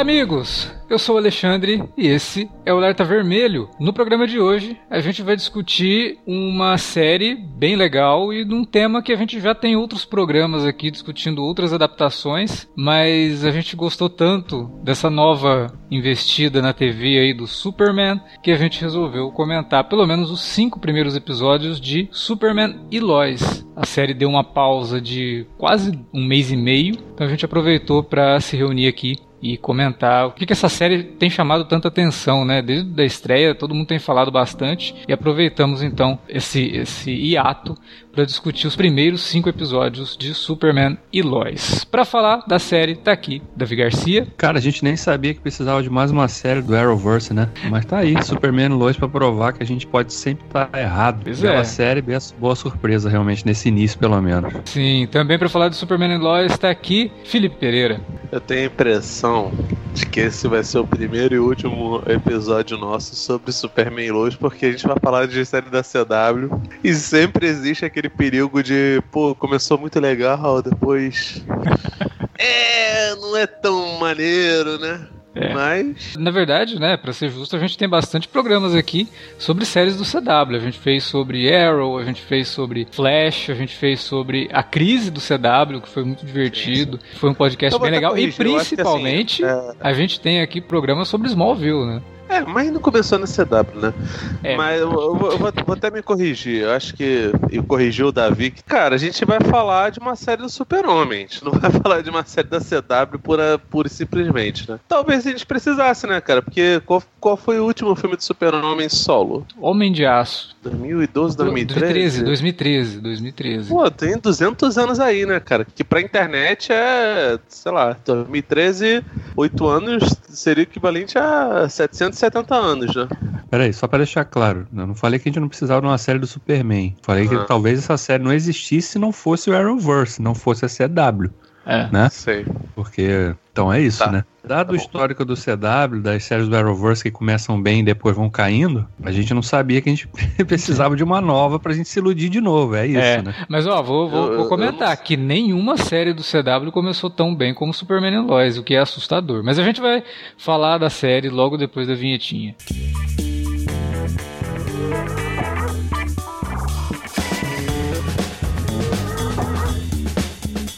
Amigos! Eu sou o Alexandre e esse é o Alerta Vermelho. No programa de hoje, a gente vai discutir uma série bem legal e num tema que a gente já tem outros programas aqui discutindo outras adaptações, mas a gente gostou tanto dessa nova investida na TV aí do Superman que a gente resolveu comentar pelo menos os cinco primeiros episódios de Superman e Lois. A série deu uma pausa de quase um mês e meio, então a gente aproveitou para se reunir aqui e comentar o que, que essa série tem chamado tanta atenção, né? Desde a estreia, todo mundo tem falado bastante e aproveitamos então esse, esse hiato para discutir os primeiros cinco episódios de Superman e Lois. Para falar da série, tá aqui Davi Garcia. Cara, a gente nem sabia que precisava de mais uma série do Arrowverse, né? Mas tá aí, Superman e Lois para provar que a gente pode sempre estar tá errado. Pois Bela é. série, boa surpresa realmente nesse início, pelo menos. Sim, também para falar de Superman e Lois tá aqui Felipe Pereira. Eu tenho a impressão de que esse vai ser o primeiro e último episódio nosso sobre Superman e Lois, porque a gente vai falar de série da CW e sempre existe aquele perigo de, pô, começou muito legal, depois. é, não é tão maneiro, né? É. Mas. Na verdade, né, para ser justo, a gente tem bastante programas aqui sobre séries do CW. A gente fez sobre Arrow, a gente fez sobre Flash, a gente fez sobre a crise do CW, que foi muito divertido. Foi um podcast vou bem legal. E corrigir, que, assim, principalmente, é- a gente tem aqui programas sobre Smallville, né? É, mas não começou na CW, né? É. Mas eu, eu vou, eu vou- vou até me corrigir. Eu acho que. E corrigiu o Davi. que, Cara, a gente vai falar de uma série do Super-Homem. A gente não vai falar de uma série da CW pura, pura e simplesmente, né? Talvez a gente precisasse, né, cara? Porque qual, qual foi o último filme do Super-Homem solo? Homem de Aço. 2012, 2013? 2013, 2013. Pô, tem 200 anos aí, né, cara? Que pra internet é, sei lá, 2013, 8 anos seria equivalente a 770 anos, né? Peraí, só pra deixar claro, eu não falei que a gente não precisava de uma série do Superman. Falei que Ah. talvez essa série não existisse se não fosse o Arrowverse, não fosse a CW, É. né? Sei. Porque, então é isso, Tá. né? Dado Tá o histórico do CW, das séries do Arrowverse que começam bem e depois vão caindo, a gente não sabia que a gente precisava de uma nova pra gente se iludir de novo, é isso, É. né? Mas ó, vou, vou- Eu- vou comentar que nenhuma série do CW começou tão bem como Superman e Lois, o que é assustador. Mas a gente vai falar da série logo depois da vinhetinha.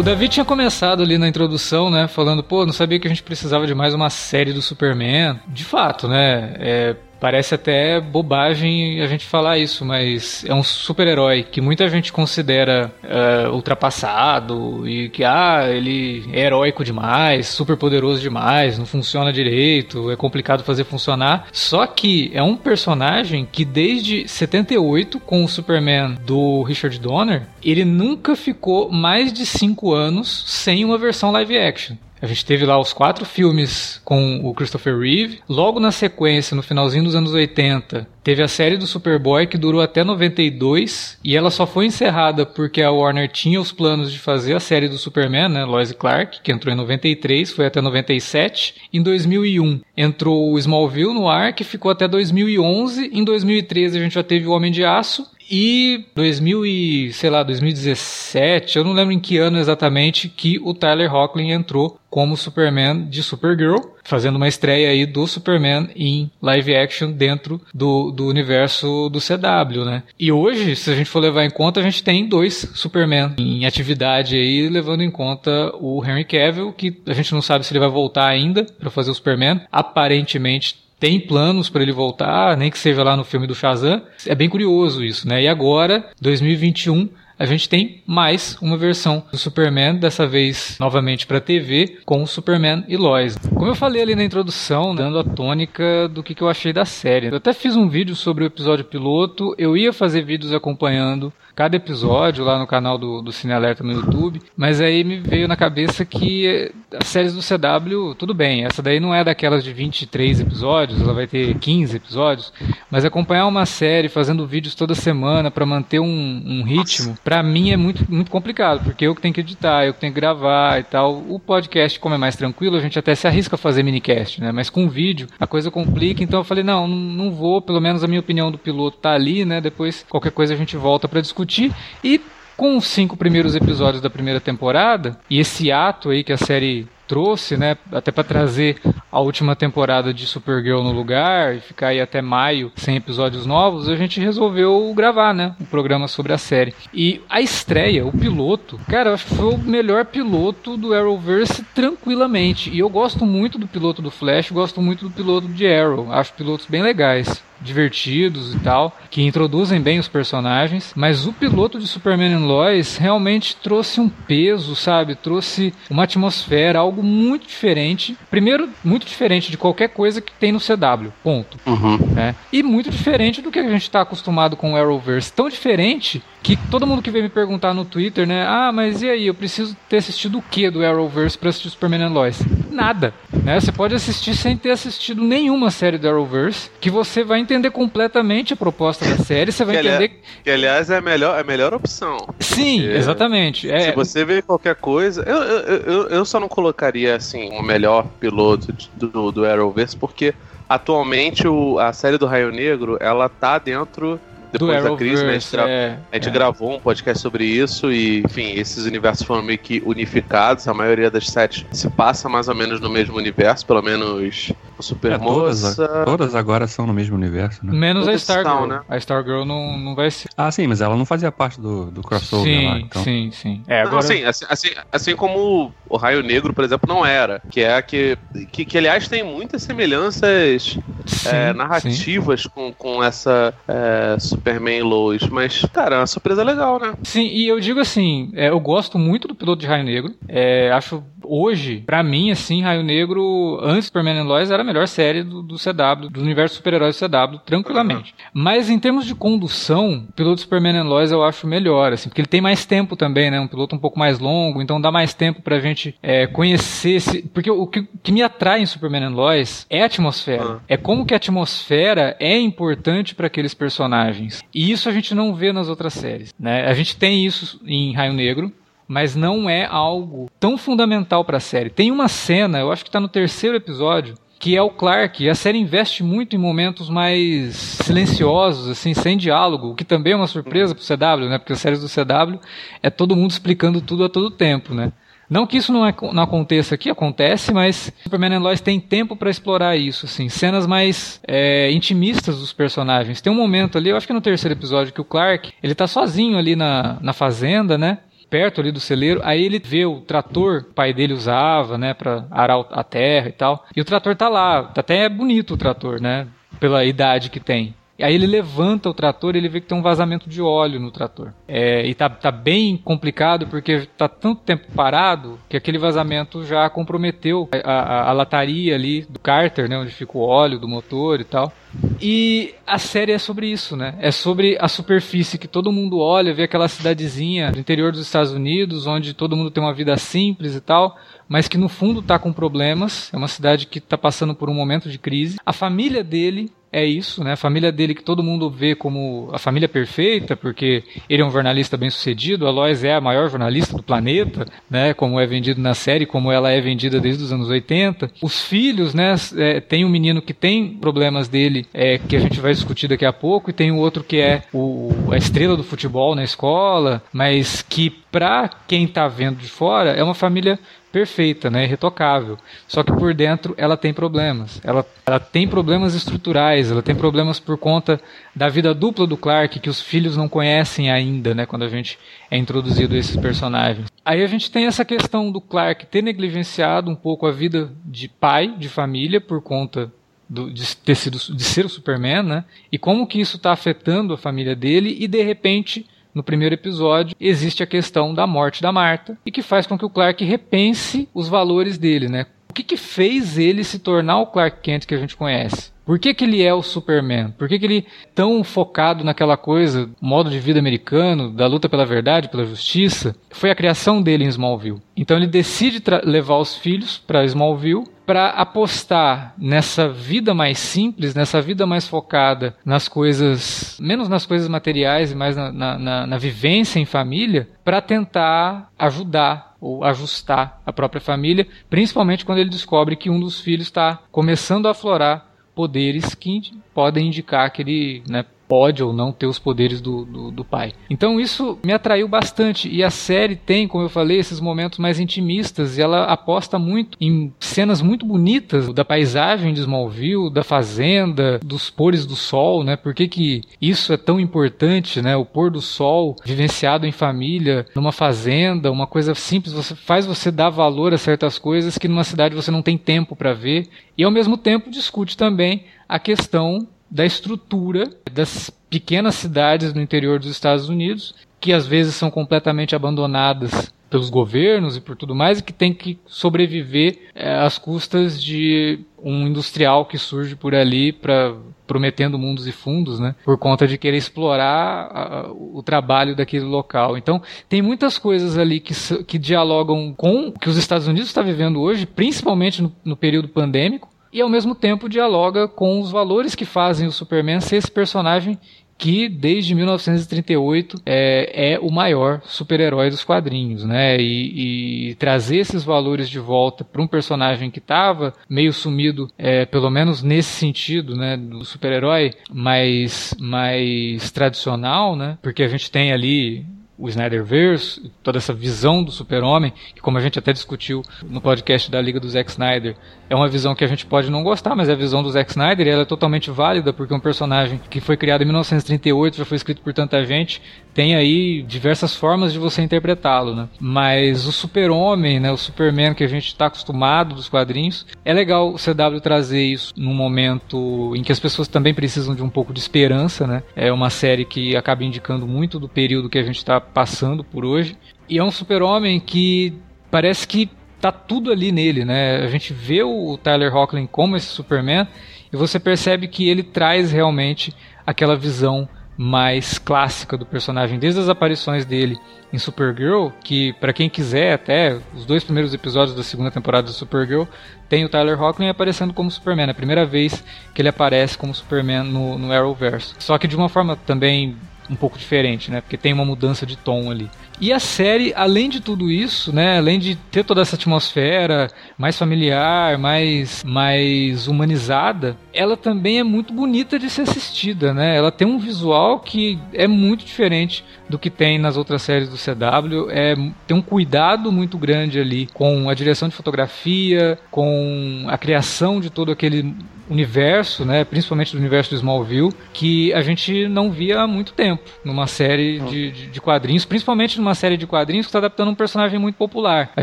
O Davi tinha começado ali na introdução, né? Falando, pô, não sabia que a gente precisava de mais uma série do Superman. De fato, né? É, parece até bobagem a gente falar isso, mas é um super-herói que muita gente considera é, ultrapassado e que, ah, ele é heróico demais, super poderoso demais, não funciona direito, é complicado fazer funcionar. Só que é um personagem que desde 78, com o Superman do Richard Donner, ele nunca ficou mais de 5 anos sem uma versão live action. A gente teve lá os quatro filmes com o Christopher Reeve. Logo na sequência, no finalzinho dos anos 80, teve a série do Superboy que durou até 92 e ela só foi encerrada porque a Warner tinha os planos de fazer a série do Superman, né, Lois Clark, que entrou em 93, foi até 97. Em 2001 entrou o Smallville no ar, que ficou até 2011. Em 2013 a gente já teve o Homem de Aço E 2000 e, sei lá, 2017, eu não lembro em que ano exatamente que o Tyler Hoechlin entrou como Superman de Supergirl, fazendo uma estreia aí do Superman em live action dentro do, do universo do CW, né? E hoje, se a gente for levar em conta, a gente tem dois Superman em atividade aí, levando em conta o Henry Cavill, que a gente não sabe se ele vai voltar ainda para fazer o Superman. Aparentemente tem planos para ele voltar, nem que seja lá no filme do Shazam. É bem curioso isso, né? E agora, 2021, a gente tem mais uma versão do Superman, dessa vez novamente para TV, com o Superman e Lois. Como eu falei ali na introdução, dando a tônica do que, que eu achei da série. Eu até fiz um vídeo sobre o episódio piloto, eu ia fazer vídeos acompanhando cada episódio lá no canal do, do Cine Alerta no YouTube, mas aí me veio na cabeça que as séries do CW, tudo bem, essa daí não é daquelas de 23 episódios, ela vai ter 15 episódios, mas acompanhar uma série fazendo vídeos toda semana para manter um, um ritmo, para mim é muito, muito complicado, porque eu que tenho que editar, eu que tenho que gravar e tal. O podcast, como é mais tranquilo, a gente até se arrisca a fazer minicast, né? Mas com vídeo a coisa complica, então eu falei, não, não vou, pelo menos a minha opinião do piloto tá ali, né? Depois qualquer coisa a gente volta para discutir discutir e com os cinco primeiros episódios da primeira temporada e esse ato aí que a série trouxe, né, até para trazer a última temporada de Supergirl no lugar e ficar aí até maio sem episódios novos, a gente resolveu gravar, né, um programa sobre a série. E a estreia, o piloto, cara, foi o melhor piloto do Arrowverse tranquilamente. E eu gosto muito do piloto do Flash, gosto muito do piloto de Arrow, acho pilotos bem legais divertidos e tal, que introduzem bem os personagens, mas o piloto de Superman and Lois realmente trouxe um peso, sabe? Trouxe uma atmosfera, algo muito diferente. Primeiro, muito diferente de qualquer coisa que tem no CW, ponto. Uhum. Né? E muito diferente do que a gente está acostumado com o Arrowverse. Tão diferente que todo mundo que veio me perguntar no Twitter, né? Ah, mas e aí? Eu preciso ter assistido o que do Arrowverse para assistir Superman and Lois? Nada. Né? Você pode assistir sem ter assistido nenhuma série do Arrowverse, que você vai entender completamente a proposta da série, você vai que, entender. Que aliás é a melhor, é a melhor opção. Sim, exatamente. É... Se você vê qualquer coisa. Eu, eu, eu, eu, só não colocaria assim o melhor piloto do, do Arrowverse, porque atualmente o, a série do Raio Negro ela tá dentro depois da crise, né, a gente, é, a gente é. gravou um podcast sobre isso e, enfim, esses universos foram meio que unificados. A maioria das séries se passa mais ou menos no mesmo universo, pelo menos o Supermoça. É, todas, todas, agora são no mesmo universo, né? Menos todas a Stargirl, né? A Stargirl não, não vai ser. Ah, sim, mas ela não fazia parte do, do crossover sim, lá, então. Sim, sim. É, agora... Não, assim, assim, assim, assim como o Raio Negro, por exemplo, não era. Que é a que, que, que aliás, tem muitas semelhanças sim, é, narrativas com, com essa é, Superman Lois. Mas, cara, é uma surpresa legal, né? Sim, e eu digo assim, é, eu gosto muito do piloto de Raio Negro. É, acho hoje, para mim, assim, Raio Negro, antes de Superman and Lois, era melhor série do, do CW, do universo super-heróis do CW, tranquilamente. Uhum. Mas em termos de condução, o piloto Superman and Lois eu acho melhor, assim, porque ele tem mais tempo também, né? Um piloto um pouco mais longo, então dá mais tempo pra gente é, conhecer. Esse... Porque o que, que, me atrai em Superman and Lois é a atmosfera. Uhum. É como que a atmosfera é importante para aqueles personagens. E isso a gente não vê nas outras séries, né? A gente tem isso em Raio Negro, mas não é algo tão fundamental para a série. Tem uma cena, eu acho que está no terceiro episódio, que é o Clark. A série investe muito em momentos mais silenciosos, assim, sem diálogo, o que também é uma surpresa pro CW, né? Porque as séries do CW é todo mundo explicando tudo a todo tempo, né? Não que isso não, é, não aconteça aqui, acontece, mas Superman and Lois tem tempo para explorar isso, assim, cenas mais é, intimistas dos personagens. Tem um momento ali, eu acho que no terceiro episódio, que o Clark, ele tá sozinho ali na, na fazenda, né? Perto ali do celeiro, aí ele vê o trator o pai dele usava, né, para arar a terra e tal. E o trator tá lá, tá até bonito o trator, né, pela idade que tem. Aí ele levanta o trator e ele vê que tem um vazamento de óleo no trator. É, e tá, tá bem complicado porque tá tanto tempo parado que aquele vazamento já comprometeu a, a, a lataria ali do cárter, né? Onde fica o óleo do motor e tal. E a série é sobre isso, né? É sobre a superfície que todo mundo olha, vê aquela cidadezinha do interior dos Estados Unidos, onde todo mundo tem uma vida simples e tal, mas que no fundo tá com problemas. É uma cidade que tá passando por um momento de crise. A família dele é isso, né? A família dele que todo mundo vê como a família perfeita, porque ele é um jornalista bem sucedido, a Lois é a maior jornalista do planeta, né? Como é vendido na série, como ela é vendida desde os anos 80. Os filhos, né? É, tem um menino que tem problemas dele, é, que a gente vai discutir daqui a pouco, e tem o outro que é o, a estrela do futebol na escola, mas que para quem está vendo de fora é uma família perfeita, né, irretocável. Só que por dentro ela tem problemas. Ela, ela tem problemas estruturais, ela tem problemas por conta da vida dupla do Clark que os filhos não conhecem ainda, né, quando a gente é introduzido a esses personagens. Aí a gente tem essa questão do Clark ter negligenciado um pouco a vida de pai, de família, por conta do, de, ter sido, de ser o Superman, né? E como que isso está afetando a família dele e de repente no primeiro episódio, existe a questão da morte da Marta e que faz com que o Clark repense os valores dele, né? O que, que fez ele se tornar o Clark Kent que a gente conhece? Por que, que ele é o Superman? Por que, que ele tão focado naquela coisa, modo de vida americano, da luta pela verdade, pela justiça? Foi a criação dele em Smallville. Então ele decide levar os filhos para Smallville para apostar nessa vida mais simples, nessa vida mais focada nas coisas, menos nas coisas materiais e mais na, na, na, na vivência em família, para tentar ajudar ou ajustar a própria família, principalmente quando ele descobre que um dos filhos está começando a aflorar poderes que podem indicar que ele né, pode ou não ter os poderes do, do, do, pai. Então isso me atraiu bastante. E a série tem, como eu falei, esses momentos mais intimistas e ela aposta muito em cenas muito bonitas da paisagem de Smallville, da fazenda, dos pores do sol, né? Por que, que isso é tão importante, né? O pôr do sol vivenciado em família, numa fazenda, uma coisa simples, você faz você dar valor a certas coisas que numa cidade você não tem tempo para ver. E ao mesmo tempo discute também a questão da estrutura das pequenas cidades no interior dos Estados Unidos, que às vezes são completamente abandonadas pelos governos e por tudo mais, e que tem que sobreviver é, às custas de um industrial que surge por ali para prometendo mundos e fundos, né? Por conta de querer explorar a, o trabalho daquele local. Então, tem muitas coisas ali que, que dialogam com o que os Estados Unidos está vivendo hoje, principalmente no, no período pandêmico, e ao mesmo tempo dialoga com os valores que fazem o Superman ser esse personagem que desde 1938 é, é o maior super-herói dos quadrinhos, né? E, e, trazer esses valores de volta para um personagem que estava meio sumido, é, pelo menos nesse sentido, né? Do super-herói mais, mais tradicional, né? Porque a gente tem ali o Snyderverse, toda essa visão do super-homem, que como a gente até discutiu no podcast da Liga do Zack Snyder, é uma visão que a gente pode não gostar, mas é a visão do Zack Snyder e ela é totalmente válida, porque um personagem que foi criado em 1938, já foi escrito por tanta gente, tem aí diversas formas de você interpretá-lo, né? Mas o super-homem, né, o Superman que a gente está acostumado dos quadrinhos, é legal o CW trazer isso num momento em que as pessoas também precisam de um pouco de esperança, né? É uma série que acaba indicando muito do período que a gente está passando por hoje. E é um super-homem que parece que tá tudo ali nele, né? A gente vê o Tyler Hoechlin como esse Superman e você percebe que ele traz realmente aquela visão mais clássica do personagem, desde as aparições dele em Supergirl, que para quem quiser até os dois primeiros episódios da segunda temporada de Supergirl tem o Tyler Hoechlin aparecendo como Superman, é a primeira vez que ele aparece como Superman no, no Arrowverse. Só que de uma forma também um pouco diferente, né? Porque tem uma mudança de tom ali. E a série, além de tudo isso, né, além de ter toda essa atmosfera mais familiar, mais mais humanizada, ela também é muito bonita de ser assistida, né? Ela tem um visual que é muito diferente do que tem nas outras séries do CW, é tem um cuidado muito grande ali com a direção de fotografia, com a criação de todo aquele universo, né, principalmente do universo do Smallville, que a gente não via há muito tempo numa série de, de, de quadrinhos, principalmente numa série de quadrinhos que está adaptando um personagem muito popular. A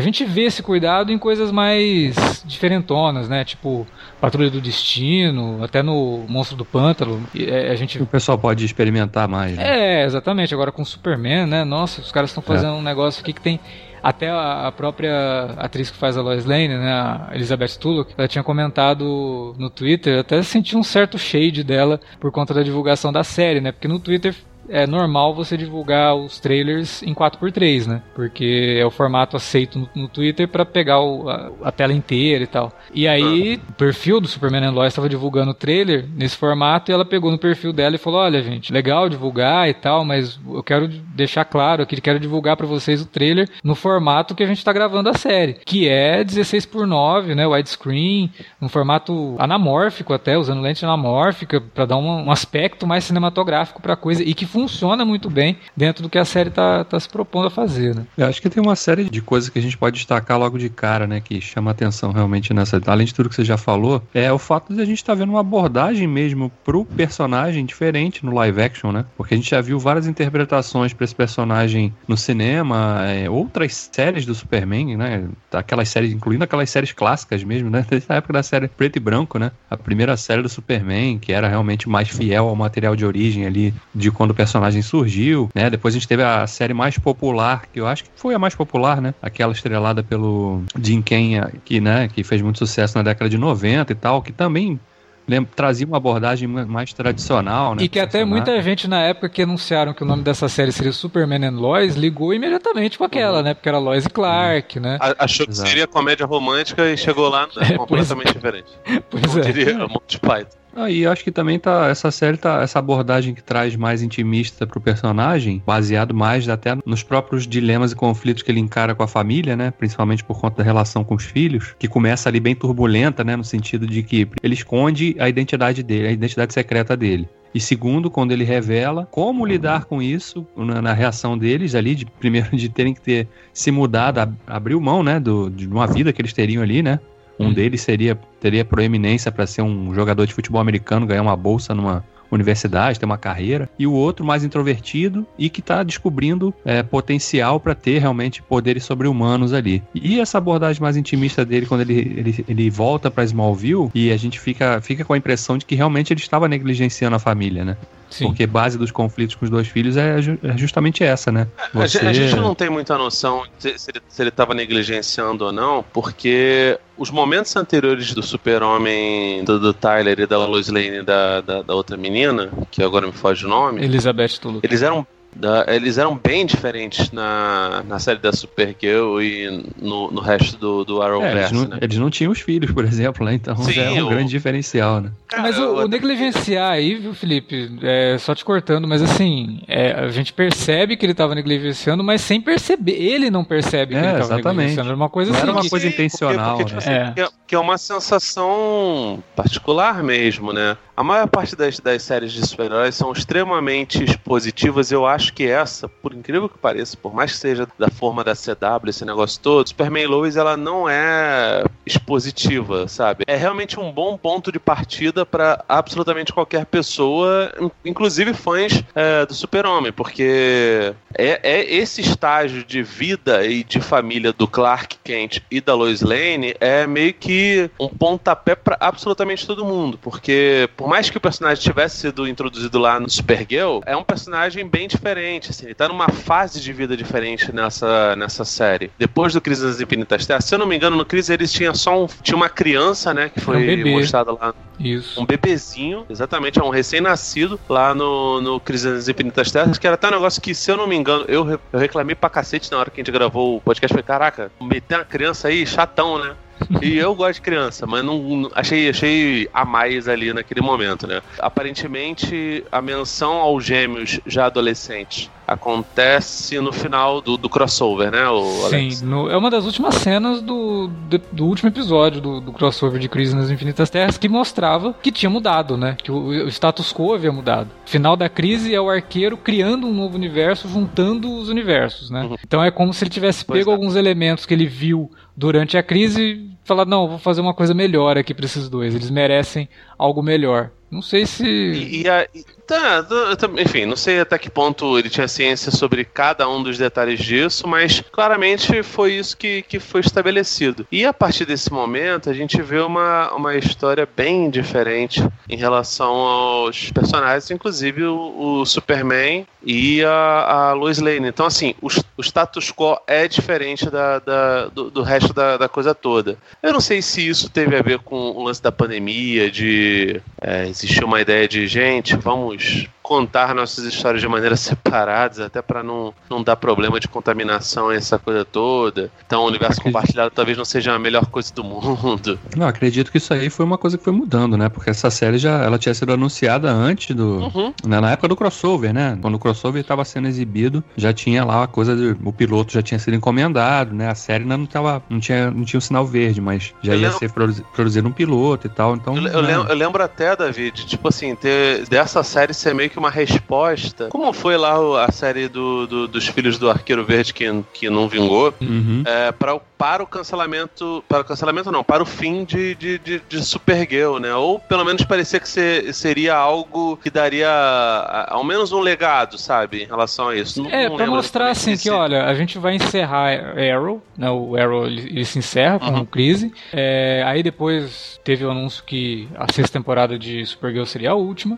gente vê esse cuidado em coisas mais diferentonas, né, tipo Patrulha do Destino, até no Monstro do Pântano, é, a gente... O pessoal pode experimentar mais, né? É, exatamente. Agora com Superman, né, nossa, os caras estão fazendo é. um negócio aqui que tem até a, própria atriz que faz a Lois Lane, né, a Elizabeth Tulloch, ela tinha comentado no Twitter, até senti um certo shade dela por conta da divulgação da série, né? Porque no Twitter é normal você divulgar os trailers em 4x3, né? Porque é o formato aceito no, no Twitter para pegar o, a, a, tela inteira e tal. E aí, o perfil do Superman and Lois estava divulgando o trailer nesse formato e ela pegou no perfil dela e falou: Olha, gente, legal divulgar e tal, mas eu quero deixar claro aqui, quero divulgar para vocês o trailer no formato que a gente está gravando a série, que é 16 por 9, né? Widescreen, um formato anamórfico até, usando lente anamórfica para dar um, um aspecto mais cinematográfico para a coisa e que funciona muito bem dentro do que a série tá, tá se propondo a fazer, né? Eu acho que tem uma série de coisas que a gente pode destacar logo de cara, né? Que chama atenção realmente nessa. Além de tudo que você já falou, é o fato de a gente estar tá vendo uma abordagem mesmo pro personagem diferente no live action, né? Porque a gente já viu várias interpretações para esse personagem no cinema, é, outras séries do Superman, né? Aquelas séries, incluindo aquelas séries clássicas mesmo, né? Desde a época da série Preto e Branco, né? A primeira série do Superman, que era realmente mais fiel ao material de origem ali de quando o personagem surgiu, né? Depois a gente teve a série mais popular, que eu acho que foi a mais popular, né? Aquela estrelada pelo Jim Kenya, que, né, que fez muito sucesso na década de 90 e tal, que também lembra, trazia uma abordagem mais tradicional, né? E que até muita gente na época que anunciaram que o nome dessa série seria Superman and Lois ligou imediatamente com aquela, uhum. né? Porque era Lois e Clark, né? achou que Exato. seria comédia romântica e chegou lá né? é, completamente diferente. Pois Como é. diria Monty Python. Ah, e acho que também tá essa série tá essa abordagem que traz mais intimista pro personagem, baseado mais até nos próprios dilemas e conflitos que ele encara com a família, né? Principalmente por conta da relação com os filhos, que começa ali bem turbulenta, né, no sentido de que ele esconde a identidade dele, a identidade secreta dele. E segundo, quando ele revela como lidar com isso, na, na, reação deles ali, de primeiro de terem que ter se mudado, ab, abriu mão, né, do, de uma vida que eles teriam ali, né, um deles seria teria proeminência para ser um jogador de futebol americano, ganhar uma bolsa numa universidade, ter uma carreira, e o outro mais introvertido e que está descobrindo é, potencial para ter realmente poderes sobre-humanos ali. E essa abordagem mais intimista dele, quando ele, ele, ele volta para Smallville, e a gente fica, fica com a impressão de que realmente ele estava negligenciando a família, né? Sim. Porque base dos conflitos com os dois filhos é, é justamente essa, né? Você... A, gente não tem muita noção se, se ele estava negligenciando ou não, porque os momentos anteriores do super-homem do, do, Tyler e da Lois Lane da, da, da, outra menina, que agora me foge o nome. Elizabeth Tulloch. Eles eram da, eles eram bem diferentes na, na série da Supergirl e no, no resto do, do Arrowverse, é, eles, não, né? eles não tinham os filhos, por exemplo, né? Então Sim, já é um o... grande diferencial, né? Mas o, o negligenciar aí, viu, Felipe? É, só te cortando, mas assim, é, a gente percebe que ele estava negligenciando, mas sem perceber. Ele não percebe que é, ele estava negligenciando. Era uma coisa não assim. Era uma coisa intencional, porque, porque, né? Tipo assim, é. que é uma sensação particular mesmo, né? A maior parte das, das séries de super-heróis são extremamente expositivas. Eu acho que essa, por incrível que pareça, por mais que seja da forma da CW, esse negócio todo, Superman Lois ela não é expositiva, sabe? É realmente um bom ponto de partida para absolutamente qualquer pessoa, inclusive fãs é, do Super-Homem, porque é, é esse estágio de vida e de família do Clark Kent e da Lois Lane é meio que um pontapé para absolutamente todo mundo, porque por por mais que o personagem tivesse sido introduzido lá no Supergirl, é um personagem bem diferente, assim, ele tá numa fase de vida diferente nessa, nessa série. Depois do Crise das Infinitas Terras, se eu não me engano, no Crise eles tinham só um, tinha uma criança, né, que foi um mostrada lá. Isso. Um bebezinho, exatamente, é um recém-nascido lá no, no Crise das Infinitas Terras, que era até um negócio que, se eu não me engano, eu, eu reclamei pra cacete na hora que a gente gravou o podcast, falei, caraca, meter uma criança aí, chatão, né? e eu gosto de criança, mas não achei, achei a mais ali naquele momento, né? Aparentemente, a menção aos gêmeos já adolescentes acontece no final do, do crossover, né? Sim, no, é uma das últimas cenas do, do, do último episódio do, do, crossover de Crise nas Infinitas Terras que mostrava que tinha mudado, né? Que o, o status quo havia mudado. Final da crise é o arqueiro criando um novo universo, juntando os universos, né? Uhum. Então é como se ele tivesse pego é. alguns elementos que ele viu durante a crise falar, não, vou fazer uma coisa melhor aqui para esses dois. Eles merecem algo melhor. Não sei se. E, e, a, Tá, enfim, não sei até que ponto ele tinha ciência sobre cada um dos detalhes disso, mas claramente foi isso que, que foi estabelecido. E a partir desse momento, a gente vê uma, uma história bem diferente em relação aos personagens, inclusive o, o Superman e a, a Lois Lane. Então, assim, o, o status quo é diferente da, da do, do, resto da, da, coisa toda. Eu não sei se isso teve a ver com o lance da pandemia, de é, existir uma ideia de, gente, vamos vamos contar nossas histórias de maneira separadas, até para não, não dar problema de contaminação essa coisa toda. Então, o universo acredito. compartilhado talvez não seja a melhor coisa do mundo. Não, acredito que isso aí foi uma coisa que foi mudando, né? Porque essa série já ela tinha sido anunciada antes do. Uhum. Né, na época do crossover, né? Quando o crossover estava sendo exibido, já tinha lá a coisa de, o piloto já tinha sido encomendado, né? A série ainda não tava, não tinha, não tinha um sinal verde, mas já eu ia lembro... ser produzido um piloto e tal. Então, eu, eu, né? lembro, eu lembro até, David, tipo assim, ter dessa série ser meio que uma resposta. Como foi lá a série do, do dos filhos do Arqueiro Verde que, que não vingou? Uhum. É, para o para o cancelamento. Para o cancelamento não, para o fim de, de, de, de Supergirl, né? Ou pelo menos parecia que ser, seria algo que daria ao menos um legado, sabe? Em relação a isso. Não, é, não pra mostrar assim que, olha, a gente vai encerrar Arrow, né? O Arrow ele, ele se encerra com uhum. crise. É, aí depois teve o anúncio que a sexta temporada de Supergirl seria a última.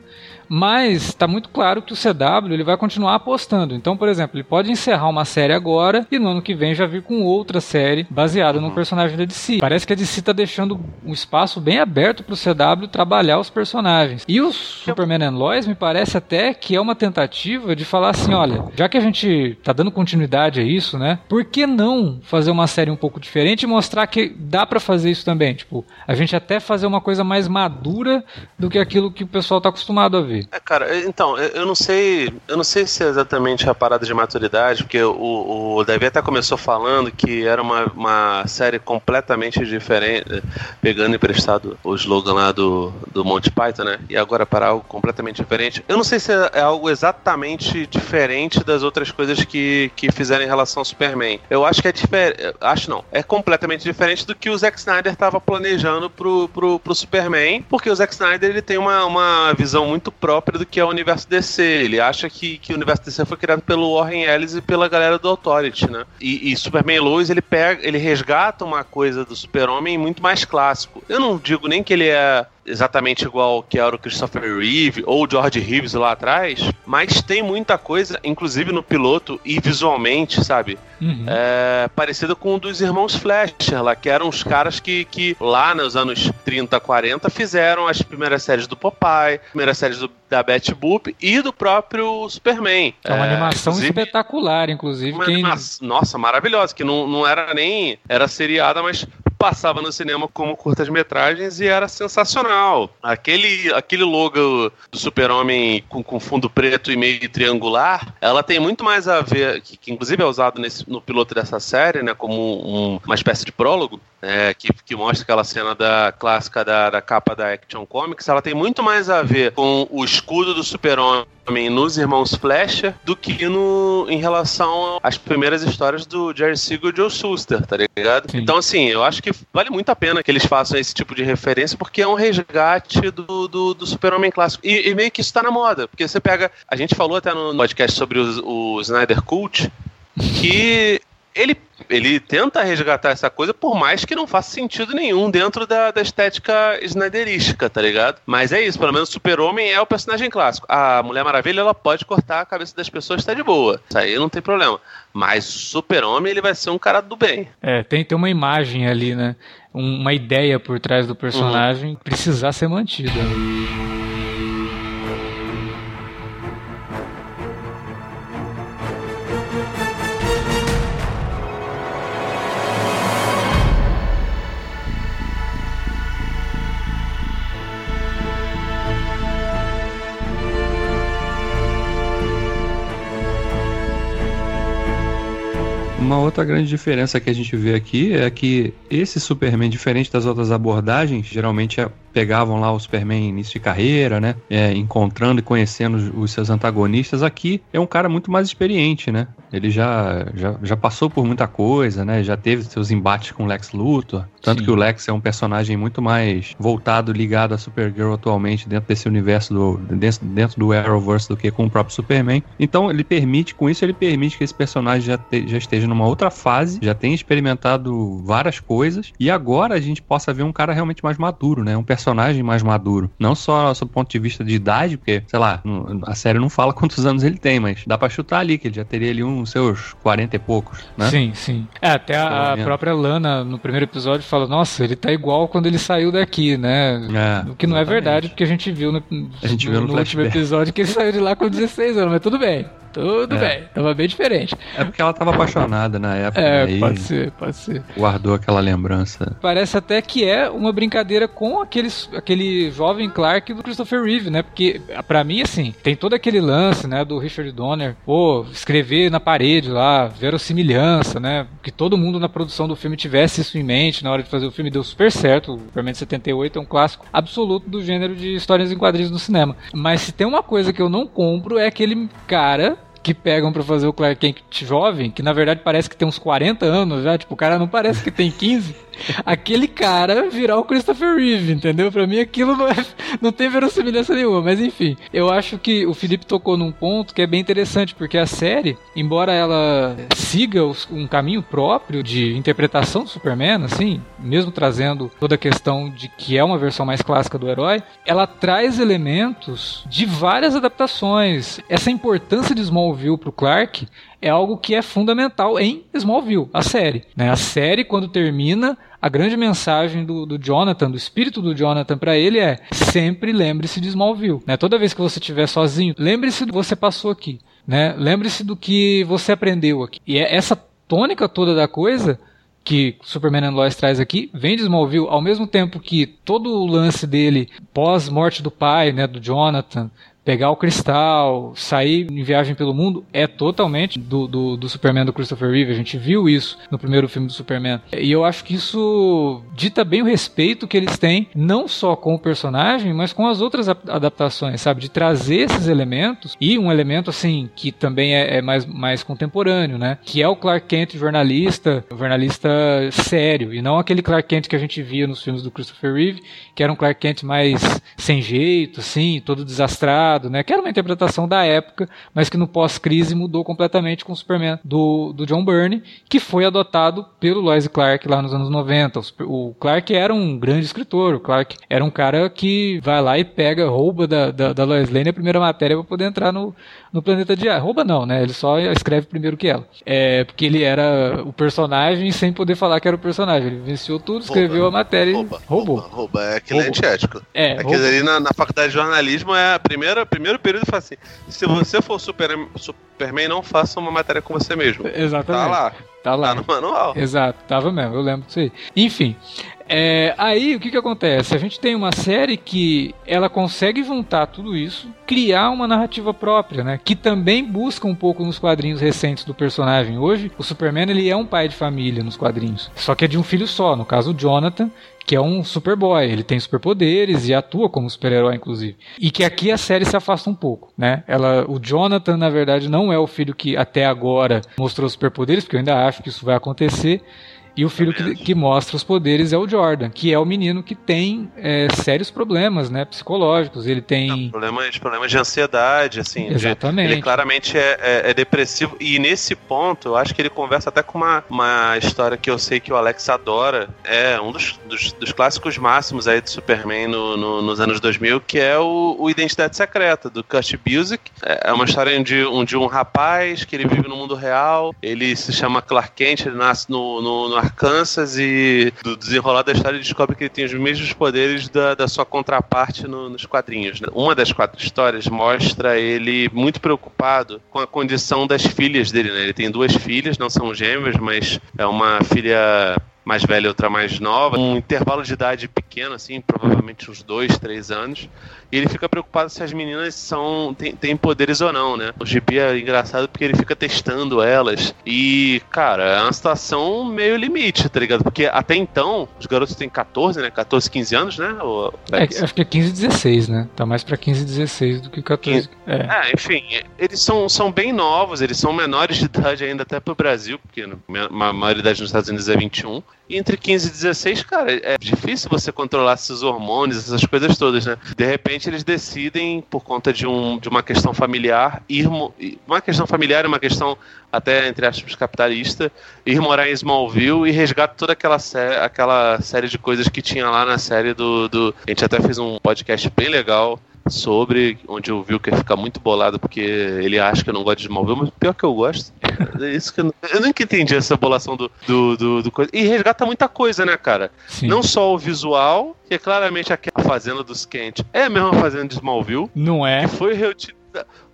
Mas está muito claro que o CW ele vai continuar apostando. Então, por exemplo, ele pode encerrar uma série agora e no ano que vem já vir com outra série baseada uhum. no personagem da DC. Parece que a DC está deixando um espaço bem aberto para o CW trabalhar os personagens. E o Superman and Lois me parece até que é uma tentativa de falar assim, olha, já que a gente tá dando continuidade a isso, né? Por que não fazer uma série um pouco diferente e mostrar que dá para fazer isso também? Tipo, a gente até fazer uma coisa mais madura do que aquilo que o pessoal tá acostumado a ver. É, cara, então, eu não sei. Eu não sei se é exatamente a parada de maturidade, porque o, o Davi até começou falando que era uma, uma série completamente diferente, pegando emprestado o slogan lá do, do Monty Python, né? E agora para algo completamente diferente. Eu não sei se é algo exatamente diferente das outras coisas que, que fizeram em relação ao Superman. Eu acho que é diferente. Acho não. É completamente diferente do que o Zack Snyder estava planejando pro, pro, pro Superman, porque o Zack Snyder ele tem uma, uma visão muito próxima própria do que é o universo DC. Ele acha que, que o universo DC foi criado pelo Warren Ellis e pela galera do Authority, né? E, e Superman Lois, ele pega, ele resgata uma coisa do Super-Homem muito mais clássico. Eu não digo nem que ele é exatamente igual que era o Christopher Reeve ou o George Reeves lá atrás, mas tem muita coisa, inclusive no piloto e visualmente, sabe? Uhum. É, parecido com o dos irmãos Fletcher lá, que eram os caras que, que lá nos anos 30, 40 fizeram as primeiras séries do Popeye, primeiras séries do, da Betty Boop e do próprio Superman. É uma é, animação espetacular, inclusive. Quem... Anima... Nossa, maravilhosa, que não, não era nem. Era seriada, mas passava no cinema como curtas-metragens e era sensacional. Aquele, aquele logo do Super-Homem com, com, fundo preto e meio triangular, ela tem muito mais a ver, que, que inclusive é usado nesse, no piloto dessa série, né, como um, uma espécie de prólogo, é, que, que, mostra aquela cena da clássica da, da, capa da Action Comics, ela tem muito mais a ver com o escudo do super-homem nos Irmãos Flecha do que no, em relação às primeiras histórias do Jerry Siegel e Joe Shuster, tá ligado? Sim. Então, assim, eu acho que vale muito a pena que eles façam esse tipo de referência, porque é um resgate do, do, do super-homem clássico. E, e, meio que isso tá na moda, porque você pega... A gente falou até no podcast sobre o, o Snyder Cult, que ele, ele tenta resgatar essa coisa, por mais que não faça sentido nenhum dentro da, da estética snyderística, tá ligado? Mas é isso, pelo menos o Super-Homem é o personagem clássico. A Mulher Maravilha, ela pode cortar a cabeça das pessoas, tá de boa. Isso aí não tem problema. Mas Super-Homem, ele vai ser um cara do bem. É, tem, tem uma imagem ali, né? Uma ideia por trás do personagem uhum. precisar ser mantida. Uma outra grande diferença que a gente vê aqui é que esse Superman, diferente das outras abordagens, geralmente é pegavam lá o Superman início de carreira, né? É, encontrando e conhecendo os seus antagonistas. Aqui é um cara muito mais experiente, né? Ele já, já, já passou por muita coisa, né? Já teve seus embates com o Lex Luthor. Tanto Sim. que o Lex é um personagem muito mais voltado, ligado a Supergirl atualmente dentro desse universo do dentro, dentro do Arrowverse do que com o próprio Superman. Então ele permite, com isso ele permite que esse personagem já, te, já esteja numa numa outra fase, já tem experimentado várias coisas, e agora a gente possa ver um cara realmente mais maduro, né? Um personagem mais maduro. Não só do ponto de vista de idade, porque, sei lá, a série não fala quantos anos ele tem, mas dá pra chutar ali, que ele já teria ali uns seus 40 e poucos, né? Sim, sim. É, até a, a própria Lana, no primeiro episódio, fala, nossa, ele tá igual quando ele saiu daqui, né? É, o que não é verdade, porque a gente viu no, gente no, viu no, no último episódio que ele saiu de lá com 16 anos, mas tudo bem. Tudo é. bem, tava bem diferente. É porque ela tava apaixonada na época. É, aí pode ser, pode ser. Guardou aquela lembrança. Parece até que é uma brincadeira com aqueles, aquele jovem Clark do Christopher Reeve, né? Porque, para mim, assim, tem todo aquele lance, né, do Richard Donner, pô, escrever na parede lá, verossimilhança, né? Que todo mundo na produção do filme tivesse isso em mente na hora de fazer o filme, deu super certo. O Superman 78 é um clássico absoluto do gênero de histórias em quadrinhos no cinema. Mas se tem uma coisa que eu não compro é aquele cara que pegam para fazer o Clark Kent jovem, que na verdade parece que tem uns 40 anos já, tipo, o cara não parece que tem 15 aquele cara virar o Christopher Reeve, entendeu? Pra mim aquilo não, é, não tem verossimilhança nenhuma, mas enfim. Eu acho que o Felipe tocou num ponto que é bem interessante, porque a série, embora ela siga um caminho próprio de interpretação do Superman, assim, mesmo trazendo toda a questão de que é uma versão mais clássica do herói, ela traz elementos de várias adaptações. Essa importância de Smallville pro Clark é algo que é fundamental em Smallville, a série. Né? A série, quando termina, a grande mensagem do, do Jonathan, do espírito do Jonathan para ele é sempre lembre-se de Smallville. Né? Toda vez que você estiver sozinho, lembre-se do que você passou aqui. Né? Lembre-se do que você aprendeu aqui. E é essa tônica toda da coisa que Superman and Lois traz aqui vem de Smallville, ao mesmo tempo que todo o lance dele pós morte do pai, né, do Jonathan, pegar o cristal, sair em viagem pelo mundo, é totalmente do, do, do, Superman do Christopher Reeve. A gente viu isso no primeiro filme do Superman. E eu acho que isso dita bem o respeito que eles têm, não só com o personagem, mas com as outras adaptações, sabe? De trazer esses elementos e um elemento, assim, que também é, é mais, mais contemporâneo, né? Que é o Clark Kent jornalista, jornalista sério, e não aquele Clark Kent que a gente via nos filmes do Christopher Reeve, que era um Clark Kent mais sem jeito, assim, todo desastrado né? Que era uma interpretação da época, mas que no pós-crise mudou completamente com o Superman do, do John Byrne, que foi adotado pelo Lois Clark lá nos anos 90. O Clark era um grande escritor, o Clark era um cara que vai lá e pega, rouba da, da, da Lois Lane a primeira matéria para poder entrar no, no planeta de ar. Rouba não, né? Ele só escreve primeiro que ela. É, porque ele era o personagem sem poder falar que era o personagem. Ele venceu tudo, escreveu rouba, a matéria rouba, e roubou. Rouba, rouba. É aquilo rouba. é antiético. É, Aquilo ali na, na, faculdade de jornalismo é a primeira, primeiro período fala assim: se você for super, Superman, não faça uma matéria com você mesmo. Exatamente. Tá lá. Tá lá. Tá no manual. Exato, tava mesmo, eu lembro disso aí. Enfim, é, aí o que, que acontece? A gente tem uma série que ela consegue juntar tudo isso, criar uma narrativa própria, né? Que também busca um pouco nos quadrinhos recentes do personagem. Hoje, o Superman ele é um pai de família nos quadrinhos, só que é de um filho só, no caso o Jonathan, que é um superboy, ele tem superpoderes e atua como super-herói, inclusive. E que aqui a série se afasta um pouco, né? Ela, o Jonathan, na verdade, não é o filho que até agora mostrou superpoderes, porque eu ainda acho que isso vai acontecer. E o filho que, que, mostra os poderes é o Jordan, que é o menino que tem é, sérios problemas, né, psicológicos. Ele tem Não, problemas, problemas de ansiedade, assim. Exatamente. De, ele claramente é, é, é, depressivo e nesse ponto eu acho que ele conversa até com uma, uma história que eu sei que o Alex adora. É um dos, dos, dos clássicos máximos aí do Superman no, no, nos anos 2000, que é o, o Identidade Secreta do Kurt Busiek. É, é uma história de, um, de um rapaz que ele vive no mundo real. Ele se chama Clark Kent, ele nasce no, no, no Arkansas e do desenrolar da história ele descobre que ele tem os mesmos poderes da, da sua contraparte no, nos quadrinhos. Né? Uma das quatro histórias mostra ele muito preocupado com a condição das filhas dele. Né? Ele tem duas filhas, não são gêmeas, mas é uma filha mais velha e outra mais nova, um intervalo de idade pequeno, assim, provavelmente uns dois, três anos. E ele fica preocupado se as meninas são têm, têm poderes ou não, né? O gibi é engraçado porque ele fica testando elas. E, cara, é uma situação meio limite, tá ligado? Porque até então, os garotos têm 14, né? 14, 15 anos, né? O, é, acho que é 15 16, né? Tá mais pra 15 16 do que 14. 15, é. é, enfim, eles são, são bem novos, eles são menores de idade ainda até pro Brasil, porque a maioridade nos Estados Unidos é 21. Entre 15 e 16, cara, é difícil você controlar esses hormônios, essas coisas todas, né? De repente eles decidem, por conta de, um, de uma questão familiar, ir. Uma questão familiar uma questão até, entre aspas, capitalista, ir morar em Smallville e resgata toda aquela, sé aquela série de coisas que tinha lá na série do, do. A gente até fez um podcast bem legal sobre, onde o Vilker fica muito bolado porque ele acha que eu não gosto de Smallville, mas pior que eu gosto. É isso que eu, eu nunca entendi essa bolação do, do, do, do coisa. E resgata muita coisa, né, cara? Sim. Não só o visual, que é claramente a fazenda dos Kent é a mesma fazenda de Smallville. Não é. foi reutilizada.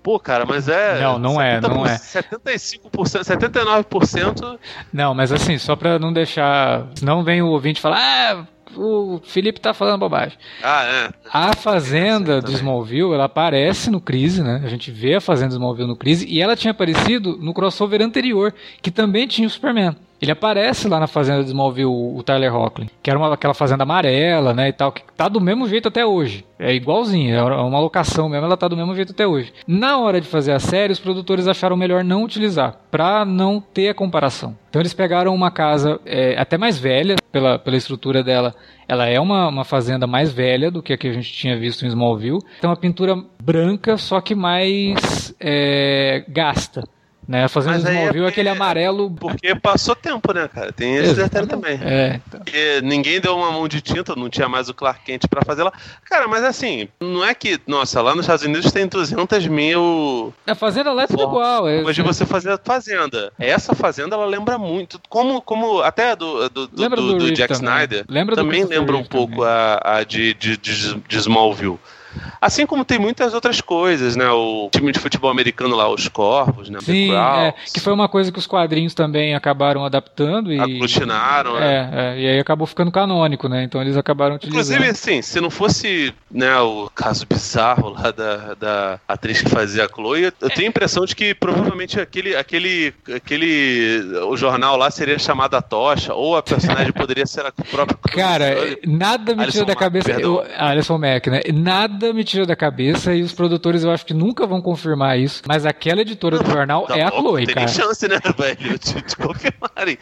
Pô, cara, mas é. Não, não é, não é. 75%, 79%. Não, mas assim, só pra não deixar. Não vem o ouvinte falar, ah, o Felipe tá falando bobagem. Ah, é. A fazenda do Smallville, ela aparece no Crise, né? A gente vê a fazenda do Smallville no Crise e ela tinha aparecido no crossover anterior, que também tinha o Superman. Ele aparece lá na fazenda de Smallville, o Tyler Hoechlin, que era uma, aquela fazenda amarela, né, e tal, que tá do mesmo jeito até hoje. É igualzinho, é uma locação mesmo, ela tá do mesmo jeito até hoje. Na hora de fazer a série, os produtores acharam melhor não utilizar, pra não ter a comparação. Então eles pegaram uma casa é, até mais velha, pela, pela estrutura dela, ela é uma, uma fazenda mais velha do que a que a gente tinha visto em Smallville. Tem uma pintura branca, só que mais é, gasta. Né? Fazendo Mas Smallville é aquele amarelo. Porque passou tempo, né, cara? Tem esse detalhe também. É. Então. Porque ninguém deu uma mão de tinta, não tinha mais o Clark Kent pra fazer lá. Cara, mas assim, não é que. Nossa, lá nos Estados Unidos tem 200 mil. A fazenda lá é tudo igual. É, Hoje você fazer a fazenda. Essa fazenda, ela lembra muito. Como, como até do, do, do, lembra do, do, do Jack também. Snyder. Lembra também lembra um pouco a, a de, de, de, de Smallville. Assim como tem muitas outras coisas, né? O time de futebol americano lá, os Corvos, né? Sim, é, que foi uma coisa que os quadrinhos também acabaram adaptando e. Aglutinaram, é, né? É, e aí acabou ficando canônico, né? Então eles acabaram utilizando. Inclusive, assim, se não fosse né, o caso bizarro lá da, da atriz que fazia a Chloe, eu tenho a impressão de que provavelmente aquele, aquele, aquele. O jornal lá seria chamado A Tocha, ou a personagem poderia ser a própria. Cara, nada me tira da cabeça. Eu, Alison Mack, né? Nada me tira da cabeça e os produtores eu acho que nunca vão confirmar isso. Mas aquela editora do jornal tá é a Chloe, tem cara. Tem chance, né, velho? De, de confirmarem.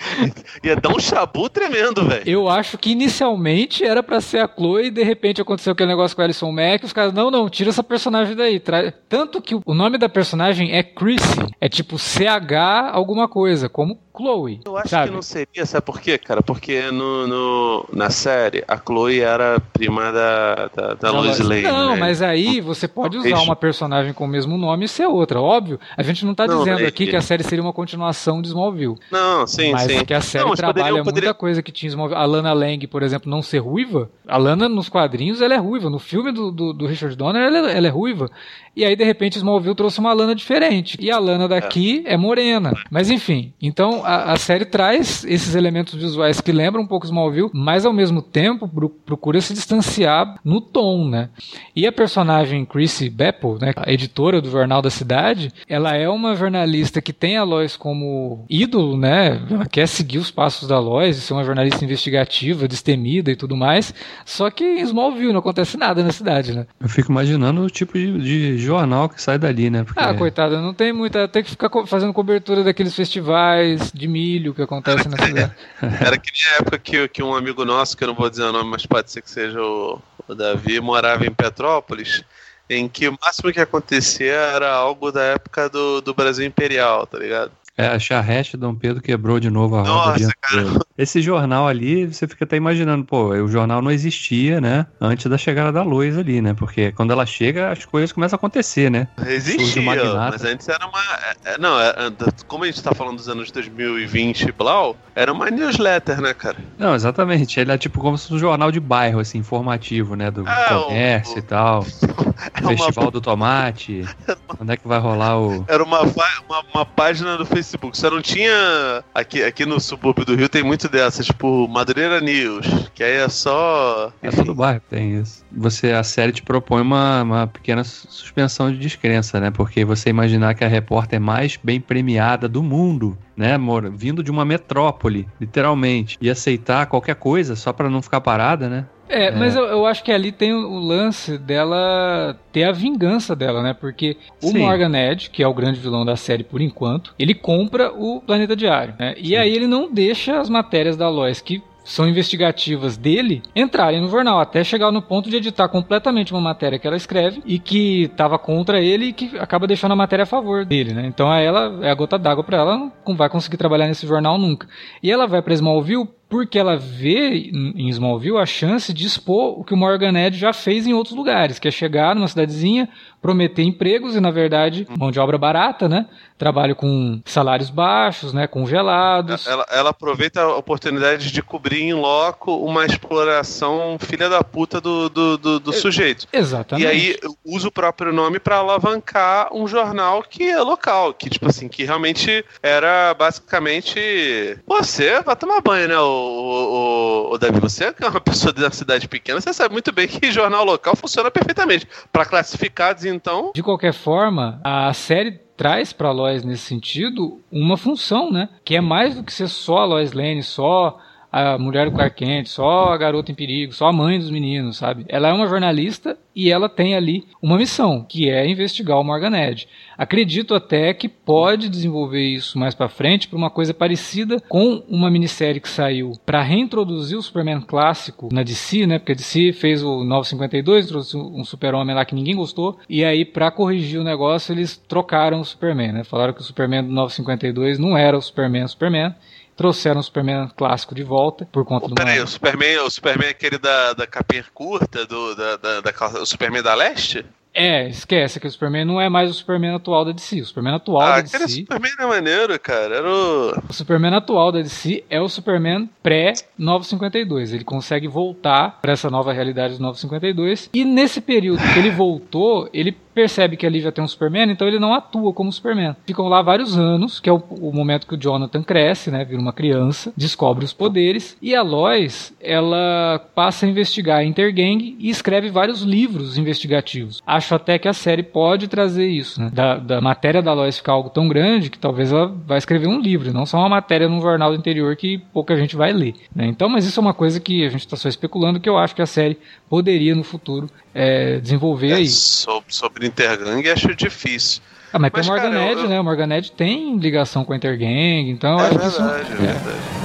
Ia dar um chabu tremendo, velho. Eu acho que inicialmente era para ser a Chloe e de repente aconteceu aquele negócio com a Alison Mack. Os caras, não, não, tira essa personagem daí. Tra... Tanto que o nome da personagem é Chrissy. É tipo CH alguma coisa, como Chloe. Eu acho sabe? que não seria, sabe por quê, cara? Porque no, no na série a Chloe era prima da, da, da Lois Lane. Não, né? mas aí você pode usar uma personagem com o mesmo nome e ser outra. Óbvio, a gente não tá Não, dizendo é aqui que- que a série seria uma continuação de Smallville. Não, sim, mas sim. é que a série Não, mas trabalha poderiam- muita poderiam- coisa que tinha Smallville. A Lana Lang, por exemplo, não ser ruiva. A Lana nos quadrinhos ela é ruiva. No filme do, do, do Richard Donner ela, é- ela é ruiva. E aí, de repente, Smallville trouxe uma Lana diferente. E a Lana daqui é, morena. Mas enfim, então a, a série traz esses elementos visuais que lembram um pouco Smallville, mas ao mesmo tempo pro- procura se distanciar no tom, né? E a personagem Chrissy Bepple, né, a editora do Jornal da Cidade, ela é uma jornalista que tem a Lois como ídolo, né? Ela quer seguir os passos da Lois, ser uma jornalista investigativa, destemida e tudo mais. Só que em Smallville não acontece nada na cidade, né? Eu fico imaginando o tipo de, de jornal que sai dali, né? Porque Ah, coitada, não tem muita. Tem que ficar fazendo cobertura daqueles festivais de milho que acontecem na cidade. Era que nem a época que, que um amigo nosso, que eu não vou dizer o nome, mas pode ser que seja o, o Davi, morava em Petrópolis, em que o máximo que acontecia era algo da época do, do Brasil Imperial, tá ligado? É, a charrete Dom Pedro quebrou de novo a roda. Nossa, cara. Esse jornal ali, você fica até imaginando, pô, o jornal não existia, né? Antes da chegada da luz ali, né? Porque quando ela chega, as coisas começam a acontecer, né? Existia, mas antes era uma. é, é, Não, é, é, como a gente tá falando dos anos 2020 e blau, era uma newsletter, né, cara? Não, exatamente. Ele é tipo como se fosse um jornal de bairro, assim, informativo, né? Do o- comércio o- e tal. É uma- Festival do Tomate. Quando é que vai rolar o. Era uma, uma, uma página do Facebook. Só não tinha. Aqui, aqui no subúrbio do Rio tem muito dessas, tipo Madureira News, que aí é só. É todo bairro tem isso. Você, a série te propõe uma, uma pequena su- suspensão de descrença, né? Porque você imaginar que a repórter mais bem premiada do mundo, né, amor, vindo de uma metrópole, literalmente, e aceitar qualquer coisa só pra não ficar parada, né? É, mas eu, eu acho que ali tem o, lance dela ter a vingança dela, né? Porque o Sim. Morgan Edge, que é o grande vilão da série por enquanto, ele compra o Planeta Diário, né? E aí ele não deixa as matérias da Lois que são investigativas dele entrarem no jornal, até chegar no ponto de editar completamente uma matéria que ela escreve e que estava contra ele e que acaba deixando a matéria a favor dele, né? Então ela é a gota d'água para ela, não vai conseguir trabalhar nesse jornal nunca. E ela vai para Smallville porque ela vê em Smallville a chance de expor o que o Morgan Edge já fez em outros lugares, que é chegar numa cidadezinha, prometer empregos e, na verdade, mão de obra barata, né? Trabalho com salários baixos, né? Congelados. Ela, ela aproveita a oportunidade de cobrir em loco uma exploração filha da puta do, do, do, do sujeito. Exatamente. E aí usa o próprio nome para alavancar um jornal que é local, que, tipo assim, que realmente era basicamente. Você vai tomar banho, né? O o, o, Davi, você que é uma pessoa da cidade pequena, você sabe muito bem que jornal local funciona perfeitamente. Para classificados, então. De qualquer forma, a série traz para Lois nesse sentido uma função, né? Que é mais do que ser só Lois Lane, só a mulher do Clark Kent, só a garota em perigo, só a mãe dos meninos, sabe? Ela é uma jornalista e ela tem ali uma missão, que é investigar o Morgan Edge. Acredito até que pode desenvolver isso mais para frente para uma coisa parecida com uma minissérie que saiu para reintroduzir o Superman clássico na DC, né? Porque a DC fez o 952, trouxe um super-homem lá que ninguém gostou, e aí para corrigir o negócio eles trocaram o Superman, né? Falaram que o Superman do 952 não era o Superman Superman trouxeram o Superman clássico de volta por conta do. Peraí, o Superman, o Superman é aquele da, da capinha curta, do, da, da, da, o Superman da Leste? É, esquece que o Superman não é mais o Superman atual da DC. O Superman atual ah, da DC. Aquele Superman é maneiro, cara. Era o... o Superman atual da DC é o Superman pré-952. Ele consegue voltar para essa nova realidade do 952. E nesse período que ele voltou, ele percebe que ali já tem um Superman, então ele não atua como Superman. Ficam lá vários anos, que é o, o, momento que o Jonathan cresce, né, vira uma criança, descobre os poderes, e a Lois, ela passa a investigar a Intergang e escreve vários livros investigativos. Acho até que a série pode trazer isso, né, da, da matéria da Lois ficar algo tão grande que talvez ela vai escrever um livro, não só uma matéria num jornal do interior que pouca gente vai ler. Né? Então, mas isso é uma coisa que a gente está só especulando, que eu acho que a série poderia no futuro é, desenvolver é, aí. Sobre, sobre Intergang acho difícil. Ah, mas, mas tem o Morgan Edge, eu... né? O Morgan Edge tem ligação com a Intergang, então é verdade, isso... é verdade.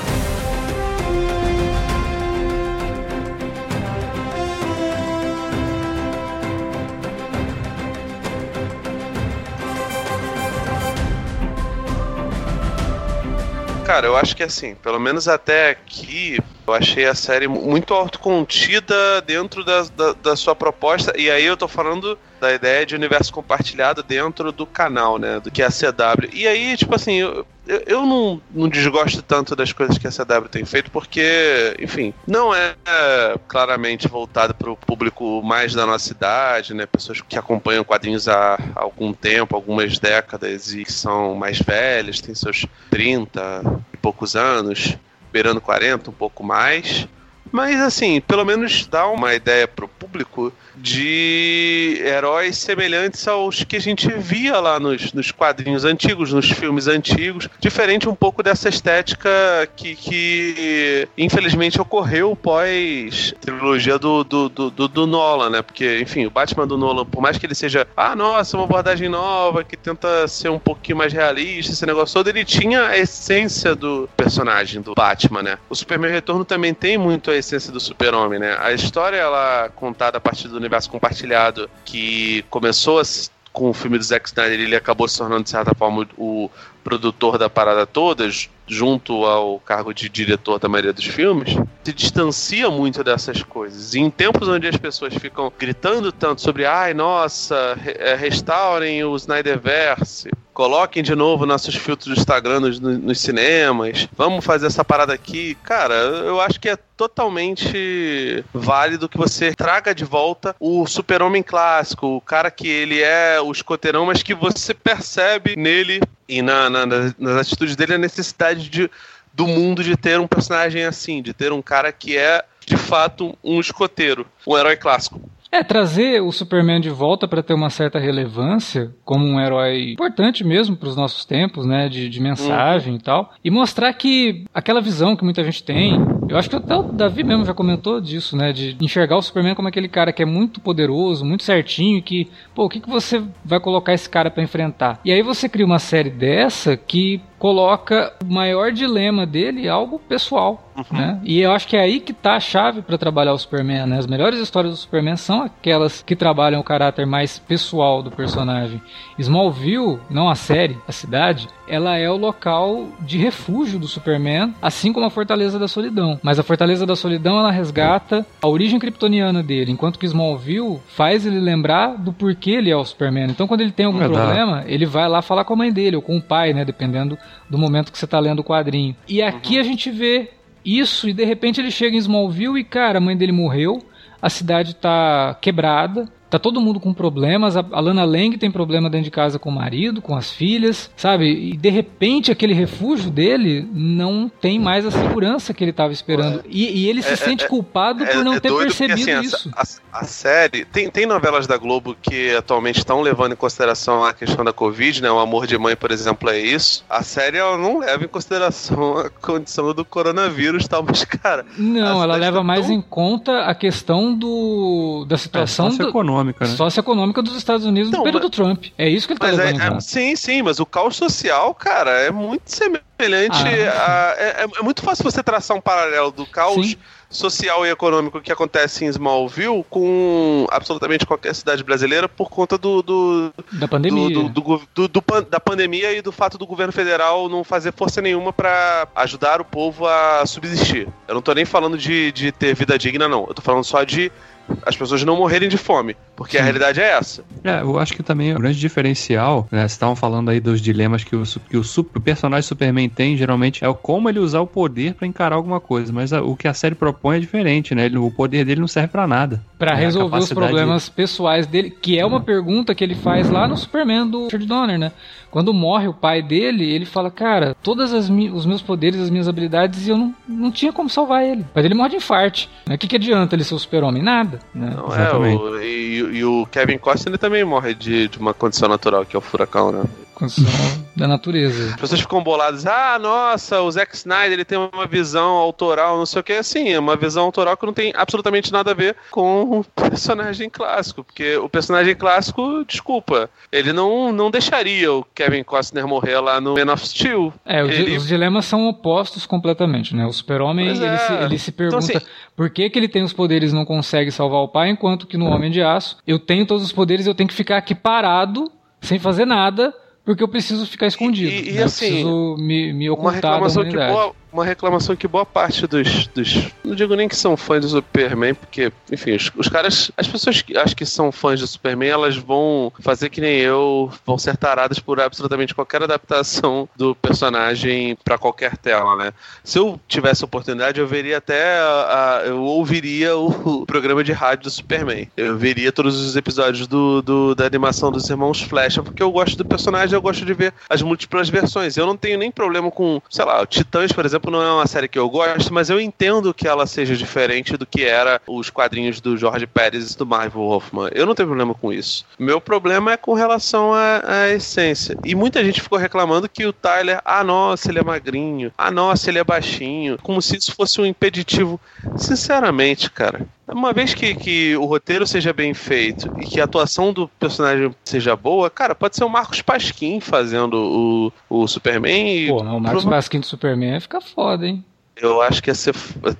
Cara, eu acho que assim, pelo menos até aqui, eu achei a série muito autocontida dentro da, da, da, sua proposta. E aí eu tô falando da ideia de universo compartilhado dentro do canal, né? Do que é a CW. E aí, tipo assim, eu, eu, não, não desgosto tanto das coisas que a CW tem feito, porque, enfim, não é, é claramente voltado para o público mais da nossa idade, né? Pessoas que acompanham quadrinhos há algum tempo, algumas décadas e que são mais velhas, têm seus 30 e poucos anos beirando 40, um pouco mais. Mas assim, pelo menos dá uma ideia pro público de heróis semelhantes aos que a gente via lá nos, nos quadrinhos antigos, nos filmes antigos, diferente um pouco dessa estética que, que infelizmente ocorreu pós trilogia do, do, do, do, Nolan, né? Porque, enfim, o Batman do Nolan, por mais que ele seja, ah, nossa, uma abordagem nova que tenta ser um pouquinho mais realista, esse negócio todo, ele tinha a essência do personagem do Batman, né? O Superman Retorno também tem muito a essência do Super-Homem, né? A história, ela contada a partir do universo compartilhado, que começou com o filme do Zack Snyder, ele acabou se tornando, de certa forma, o produtor da parada toda, junto ao cargo de diretor da maioria dos filmes, se distancia muito dessas coisas. E em tempos onde as pessoas ficam gritando tanto sobre, ai, nossa, é, restaurem o Snyderverse, coloquem de novo nossos filtros do Instagram nos, nos, cinemas, vamos fazer essa parada aqui. Cara, eu acho que é totalmente válido que você traga de volta o super-homem clássico, o cara que ele é o escoteirão, mas que você percebe nele e na, na, nas atitudes dele a necessidade de, do mundo de ter um personagem assim, de ter um cara que é de fato um escoteiro, um herói clássico. É, trazer o Superman de volta para ter uma certa relevância como um herói importante mesmo para os nossos tempos, né, de, de mensagem e tal, e mostrar que aquela visão que muita gente tem, eu acho que até o Davi mesmo já comentou disso, né, de enxergar o Superman como aquele cara que é muito poderoso, muito certinho, que, pô, o que, que você vai colocar esse cara para enfrentar? E aí você cria uma série dessa que coloca o maior dilema dele algo pessoal. Uhum. Né? E eu acho que é aí que tá a chave para trabalhar o Superman. Né? As melhores histórias do Superman são aquelas que trabalham o caráter mais pessoal do personagem. Smallville, não a série, a cidade, ela é o local de refúgio do Superman, assim como a Fortaleza da Solidão. Mas a Fortaleza da Solidão ela resgata a origem kryptoniana dele, enquanto que Smallville faz ele lembrar do porquê ele é o Superman. Então, quando ele tem algum Verdade. problema, ele vai lá falar com a mãe dele ou com o pai, né? Dependendo do momento que você está lendo o quadrinho. E aqui uhum. a gente vê isso e de repente ele chega em Smallville e, cara, a mãe dele morreu, a cidade tá quebrada, Tá todo mundo com problemas. A Lana Lang tem problema dentro de casa com o marido, com as filhas, sabe? E de repente aquele refúgio dele não tem mais a segurança que ele estava esperando. E, e, ele se é, sente é, culpado é, por não ter percebido porque, assim, isso. A, a, a, série. Tem, tem novelas da Globo que atualmente estão levando em consideração a questão da Covid, né? O Amor de Mãe, por exemplo, é isso. A série ela não leva em consideração a condição do coronavírus tal, mas, cara. Não, ela leva tá mais tão... em conta a questão do, da situação. É, do, socioeconômica, né? Socioeconômica dos Estados Unidos no período mas, Trump. É isso que ele tá levando é. É, sim, sim, mas o caos social, cara, é muito semelhante. Ah. A, é, é, muito fácil você traçar um paralelo do caos. Sim social e econômico que acontece em Smallville com absolutamente qualquer cidade brasileira por conta do, do da pandemia, do, do, do, do, da pandemia e do fato do governo federal não fazer força nenhuma para ajudar o povo a subsistir. Eu não tô nem falando de, de ter vida digna, não. Eu tô falando só de as pessoas não morrerem de fome, porque Sim. a realidade é essa. É, eu acho que também o grande diferencial, né, vocês estavam falando aí dos dilemas que o, que o, o, personagem Superman tem, geralmente, é o como ele usar o poder para encarar alguma coisa, mas a, o que a série propõe é diferente, né? Ele, o poder dele não serve para nada. Para né? resolver os problemas pessoais dele, que é uma pergunta que ele faz lá no Superman do Richard Donner, né? Quando morre o pai dele, ele fala, cara, todos os meus poderes, as minhas habilidades, e eu não, não tinha como salvar ele. O pai dele morre de infarte. O que, que adianta ele ser o super-homem? Nada. Né? Não, é, o, e, e, o Kevin Costner também morre de, de uma condição natural, que é o furacão, né? Condição da natureza. As pessoas ficam boladas, ah, nossa, o Zack Snyder ele tem uma visão autoral, não sei o que, assim, é uma visão autoral que não tem absolutamente nada a ver com o personagem clássico, porque o personagem clássico, desculpa, ele não, não deixaria o Kevin Costner morrer lá no Man of Steel. É, ele... os dilemas são opostos completamente, né? O super-homem, é. ele, se, ele se pergunta então, assim, por que, que ele tem os poderes e não consegue salvar o pai, enquanto que no Homem de Aço, eu tenho todos os poderes e eu tenho que ficar aqui parado, sem fazer nada, porque eu preciso ficar escondido. E, e né? assim, eu preciso me, me ocultar da humanidade. Boa, uma reclamação que boa parte dos, dos, Não digo nem que são fãs do Superman, porque, enfim, os, os caras. As pessoas que acho que são fãs do Superman, elas vão fazer que nem eu, vão ser taradas por absolutamente qualquer adaptação do personagem para qualquer tela, né? Se eu tivesse oportunidade, eu veria até. A, a, eu ouviria o, programa de rádio do Superman. Eu veria todos os episódios do, do, da animação dos irmãos Flecha, porque eu gosto do personagem, eu gosto de ver as múltiplas versões. Eu não tenho nem problema com, sei lá, Titãs, por exemplo exemplo, não é uma série que eu gosto, mas eu entendo que ela seja diferente do que era os quadrinhos do Jorge Pérez e do Marvel Wolfman. Eu não tenho problema com isso. Meu problema é com relação à essência. E muita gente ficou reclamando que o Tyler, ah, nossa, ele é magrinho, ah, nossa, ele é baixinho, como se isso fosse um impeditivo. Sinceramente, cara, uma vez que, que o roteiro seja bem feito e que a atuação do personagem seja boa, cara, pode ser o Marcos Pasquim fazendo o, o Superman. E Pô, o Marcos Pasquim do Superman fica foda, hein? Eu acho que ia ser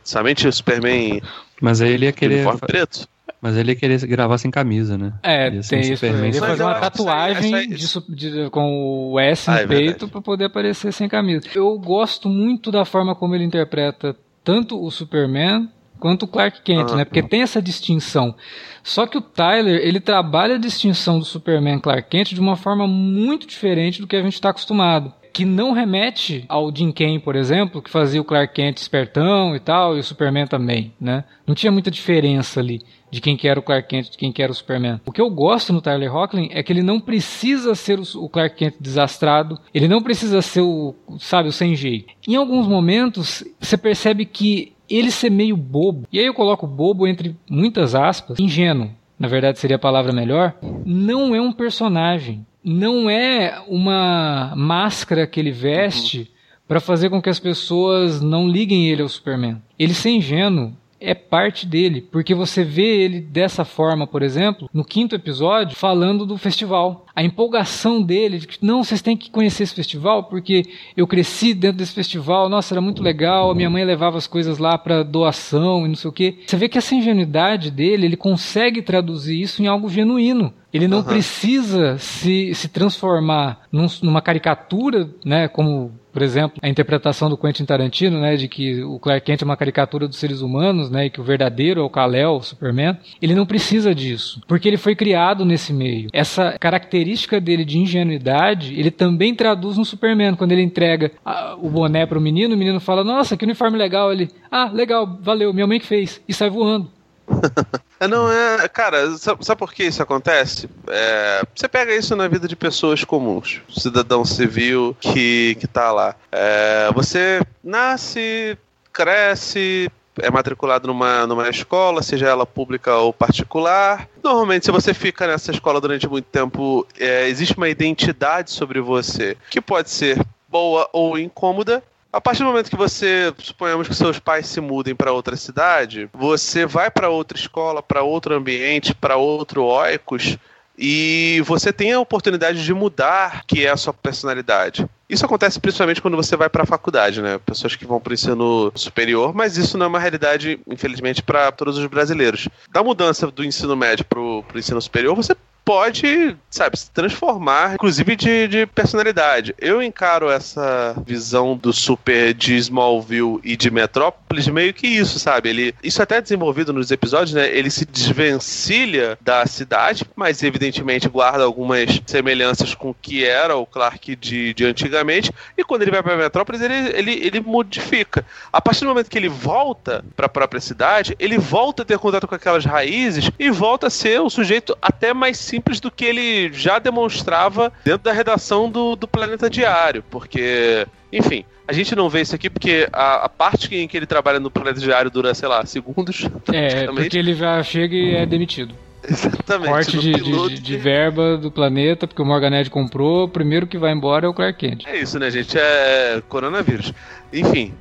somente o Superman. Mas aí ele ia querer. preto. Mas ele ia querer gravar sem camisa, né? É, tem um isso. Ele ia fazer uma tatuagem essa, essa, de, de, com o S ah, no é peito para poder aparecer sem camisa. Eu gosto muito da forma como ele interpreta tanto o Superman quanto o Clark Kent, né? Porque tem essa distinção. Só que o Tyler, ele trabalha a distinção do Superman Clark Kent de uma forma muito diferente do que a gente está acostumado. Que não remete ao Jim Kane, por exemplo, que fazia o Clark Kent espertão e tal, e o Superman também, né? Não tinha muita diferença ali de quem que era o Clark Kent, de quem que era o Superman. O que eu gosto no Tyler Hoechlin é que ele não precisa ser o Clark Kent desastrado, ele não precisa ser o, sabe, o sem jeito. Em alguns momentos, você percebe que ele ser meio bobo, e aí eu coloco bobo entre muitas aspas, ingênuo, na verdade seria a palavra melhor, não é um personagem, não é uma máscara que ele veste para fazer com que as pessoas não liguem ele ao Superman. Ele ser ingênuo é parte dele, porque você vê ele dessa forma, por exemplo, no quinto episódio, falando do festival. A empolgação dele, de que não, vocês têm que conhecer esse festival, porque eu cresci dentro desse festival, nossa, era muito legal, a minha mãe levava as coisas lá para doação e não sei o quê. Você vê que essa ingenuidade dele, ele consegue traduzir isso em algo genuíno. Ele não uhum. precisa se, se transformar num, numa caricatura, né, como por exemplo, a interpretação do Quentin Tarantino, né, de que o Clark Kent é uma caricatura dos seres humanos, né, e que o verdadeiro é o Kal-El, o Superman, ele não precisa disso, porque ele foi criado nesse meio. Essa característica dele de ingenuidade, ele também traduz no Superman, quando ele entrega a, o boné para o menino, o menino fala: "Nossa, que uniforme legal". Ele: "Ah, legal, valeu, minha mãe que fez". E sai voando. É, não é. Cara, sabe, sabe, por que isso acontece? É, você pega isso na vida de pessoas comuns, cidadão civil que, que tá lá. É, você nasce, cresce, é matriculado numa, numa escola, seja ela pública ou particular. Normalmente, se você fica nessa escola durante muito tempo, é, existe uma identidade sobre você que pode ser boa ou incômoda, a partir do momento que você, suponhamos que seus pais se mudem para outra cidade, você vai para outra escola, para outro ambiente, para outro oicos, e você tem a oportunidade de mudar que é a sua personalidade. Isso acontece principalmente quando você vai para a faculdade, né? Pessoas que vão para o ensino superior, mas isso não é uma realidade, infelizmente, para todos os brasileiros. Da mudança do ensino médio para o ensino superior, você pode, sabe, se transformar, inclusive de, de personalidade. Eu encaro essa visão do super de Smallville e de Metrópolis meio que isso, sabe? Ele, isso até é desenvolvido nos episódios, né? Ele se desvencilha da cidade, mas evidentemente guarda algumas semelhanças com o que era o Clark de, de antigamente. E quando ele vai para Metrópolis, ele, ele, ele modifica. A partir do momento que ele volta para a própria cidade, ele volta a ter contato com aquelas raízes e volta a ser um sujeito até mais simples simples do que ele já demonstrava dentro da redação do, do Planeta Diário, porque, enfim, a gente não vê isso aqui porque a, a, parte em que ele trabalha no Planeta Diário dura, sei lá, segundos. É, porque ele já chega e é demitido. Exatamente. Corte de, de, de, verba do planeta, porque o Morganed comprou, o primeiro que vai embora é o Clark Kent. É isso, né, gente? É coronavírus. Enfim,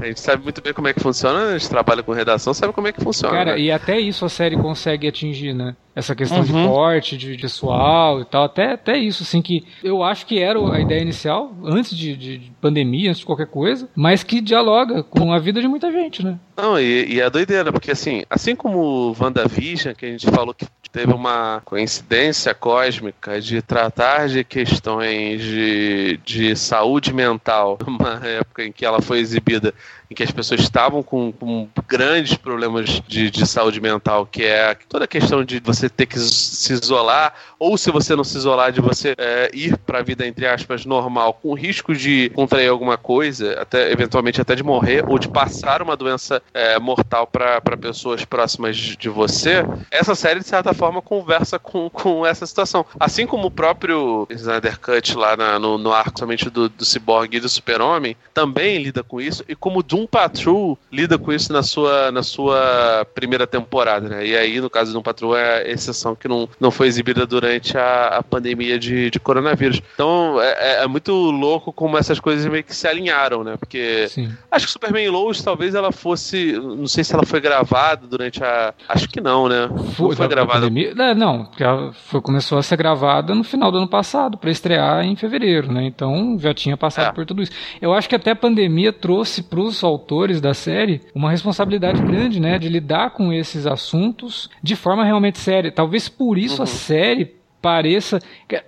a gente sabe muito bem como é que funciona, a gente trabalha com redação, sabe como é que funciona. Cara, né? e até isso a série consegue atingir, né? Essa questão uhum. de corte, de pessoal e tal, até, até isso, assim, que eu acho que era a ideia inicial, antes de, de pandemia, antes de qualquer coisa, mas que dialoga com a vida de muita gente, né? Não, e, e é doideira, porque assim, assim como o WandaVision, que a gente falou que teve uma coincidência cósmica de tratar de questões de, de saúde mental numa época em que ela foi exibida em que as pessoas estavam com, com grandes problemas de, de, saúde mental, que é toda a questão de você ter que se isolar, ou se você não se isolar, de você é, ir para a vida, entre aspas, normal, com risco de contrair alguma coisa, até eventualmente até de morrer, ou de passar uma doença é, mortal para pessoas próximas de você, essa série, de certa forma, conversa com, com essa situação. Assim como o próprio Snyder Cut lá na, no, no arco somente do, do Cyborg e do Super-Homem, também lida com isso, e como Doom Patrol lida com isso na sua, na sua primeira temporada, né? E aí, no caso do Doom Patrol, é a exceção que não, não foi exibida durante a, a pandemia de, de coronavírus. Então, é, é, é muito louco como essas coisas meio que se alinharam, né? Porque Sim. acho que Superman Lois talvez ela fosse. Não sei se ela foi gravada durante a. Acho que não, né? Foi, não foi gravada. É, não, porque ela foi, começou a ser gravada no final do ano passado, para estrear em fevereiro, né? Então já tinha passado é. por tudo isso. Eu acho que até a pandemia trouxe para os autores da série uma responsabilidade grande, né, de lidar com esses assuntos de forma realmente séria. Talvez por isso uhum. a série pareça.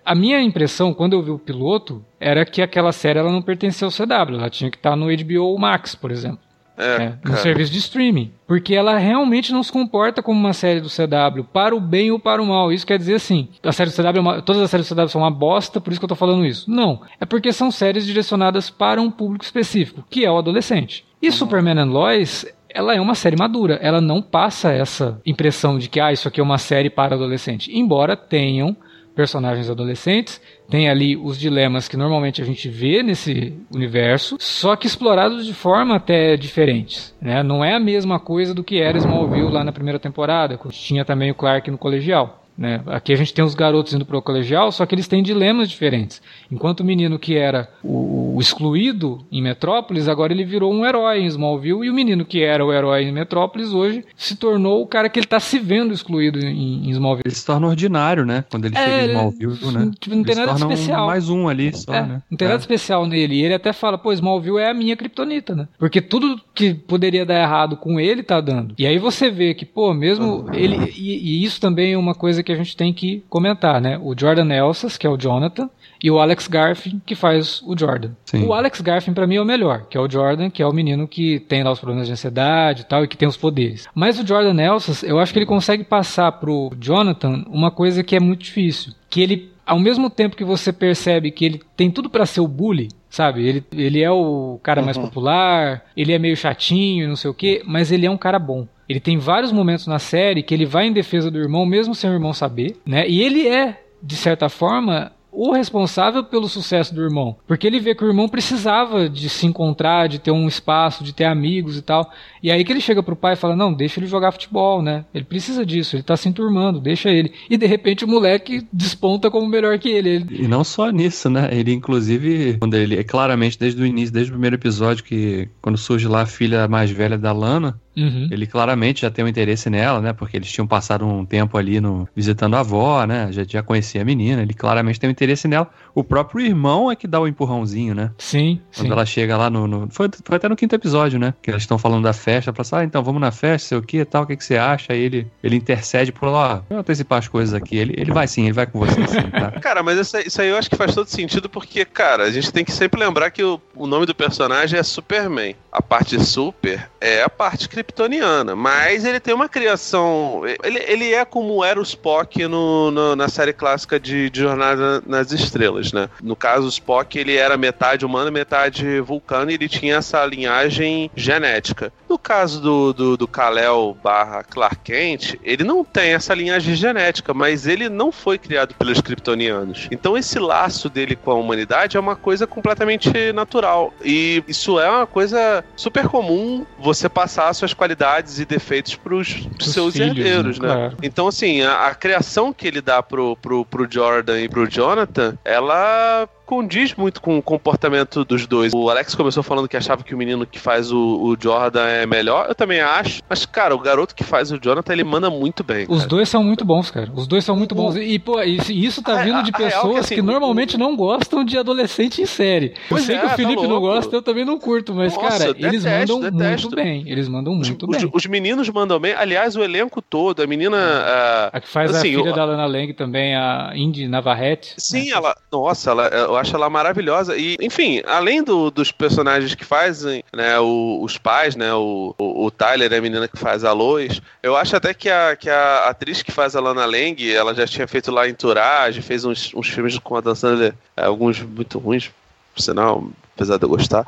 A minha impressão, quando eu vi o piloto, era que aquela série ela não pertencia ao CW, ela tinha que estar no HBO Max, por exemplo. É, é, no serviço de streaming. Porque ela realmente não se comporta como uma série do CW, para o bem ou para o mal. Isso quer dizer assim, a série do CW é uma, todas as séries do CW são uma bosta, por isso que eu tô falando isso. Não. É porque são séries direcionadas para um público específico, que é o adolescente. E uhum. Superman and Lois ela é uma série madura. Ela não passa essa impressão de que ah, isso aqui é uma série para adolescente. Embora tenham personagens adolescentes, tem ali os dilemas que normalmente a gente vê nesse universo, só que explorados de forma até diferentes. Né? Não é a mesma coisa do que era Smallville lá na primeira temporada, tinha também o Clark no colegial. Né? Aqui a gente tem os garotos indo para o colegial, só que eles têm dilemas diferentes. Enquanto o menino que era o, o, excluído em Metrópolis, agora ele virou um herói em Smallville, e o menino que era o herói em Metrópolis hoje se tornou o cara que ele está se vendo excluído em, em, Smallville. Ele se torna ordinário, né? Quando ele é, chega em Smallville, né? Tipo, não tem nada especial. Um, mais um ali só, é, né? Não tem nada é. especial nele. E ele até fala, pô, Smallville é a minha kriptonita, né? Porque tudo que poderia dar errado com ele tá dando. E aí você vê que, pô, mesmo ele. E, e isso também é uma coisa que a gente tem que comentar, né? O Jordan Elsas, que é o Jonathan, e o Alex Garfin, que faz o Jordan. Sim. O Alex Garfin, para mim, é o melhor, que é o Jordan, que é o menino que tem lá os problemas de ansiedade e tal, e que tem os poderes. Mas o Jordan Elsas, eu acho que ele consegue passar pro Jonathan uma coisa que é muito difícil. Que ele, ao mesmo tempo que você percebe que ele tem tudo para ser o bully, sabe? Ele, ele é o cara uhum. mais popular, ele é meio chatinho, não sei o quê, mas ele é um cara bom. Ele tem vários momentos na série que ele vai em defesa do irmão, mesmo sem o irmão saber, né? E ele é, de certa forma, o responsável pelo sucesso do irmão. Porque ele vê que o irmão precisava de se encontrar, de ter um espaço, de ter amigos e tal. E aí que ele chega pro pai e fala: Não, deixa ele jogar futebol, né? Ele precisa disso, ele tá se enturmando, deixa ele. E de repente o moleque desponta como melhor que ele. ele... E não só nisso, né? Ele, inclusive, quando ele, é claramente desde o início, desde o primeiro episódio, que quando surge lá a filha mais velha da Lana, Uhum. Ele claramente já tem um interesse nela, né? Porque eles tinham passado um tempo ali no visitando a avó, né? Já, já conhecia a menina, ele claramente tem um interesse nela. O próprio irmão é que dá o empurrãozinho, né? Sim. Quando sim. ela chega lá no. no foi, foi, até no quinto episódio, né? Que eles estão falando da festa, pra assim, ah, então vamos na festa, sei o que tal, o que, que você acha? Aí ele, ele intercede por lá, eu antecipar as coisas aqui. Ele, ele vai sim, ele vai com você sim, tá? Cara, mas isso, isso aí eu acho que faz todo sentido porque, cara, a gente tem que sempre lembrar que o, o nome do personagem é Superman. A parte super é a parte kryptoniana mas ele tem uma criação. Ele, ele é como era o Spock no, no, na série clássica de, de, Jornada nas Estrelas, né? No caso, o Spock ele era metade humano, metade vulcano e ele tinha essa linhagem genética. No caso do, do, do Kal-El barra Clark Kent, ele não tem essa linhagem genética, mas ele não foi criado pelos kryptonianos. Então esse laço dele com a humanidade é uma coisa completamente natural. E isso é uma coisa super comum você passar suas qualidades e defeitos pros, pros seus filhos, herdeiros, né? né? Então, assim, a, a, criação que ele dá pro, pro, pro Jordan e pro Jonathan, ela condiz muito com o comportamento dos dois. O Alex começou falando que achava que o menino que faz o, o Jordan é melhor. Eu também acho. Mas, cara, o garoto que faz o Jonathan, ele manda muito bem. Os dois são muito bons, cara. Os dois são muito bons. E, pô, isso tá vindo de pessoas que, assim, que, normalmente não gostam de adolescente em série. Eu sei é, que o tá Felipe tá não gosta, eu também não curto, mas, Nossa, cara, detesto, eles mandam detesto. muito bem. Eles mandam muito os, bem. Os, os, meninos mandam bem. Aliás, o elenco todo, a menina. A, a que faz assim, a filha o... da Lana Lang também, a Indy Navarrete. Sim, né? ela. Nossa, ela, eu acho ela maravilhosa. E, enfim, além do, dos personagens que fazem, né, o, os pais, né, o, o, Tyler e a menina que faz a Lois, eu acho até que a, que a atriz que faz a Lana Lang, ela já tinha feito lá Entourage, fez uns, uns filmes com a Dan Sandler, é, alguns muito ruins, por sinal, apesar de eu gostar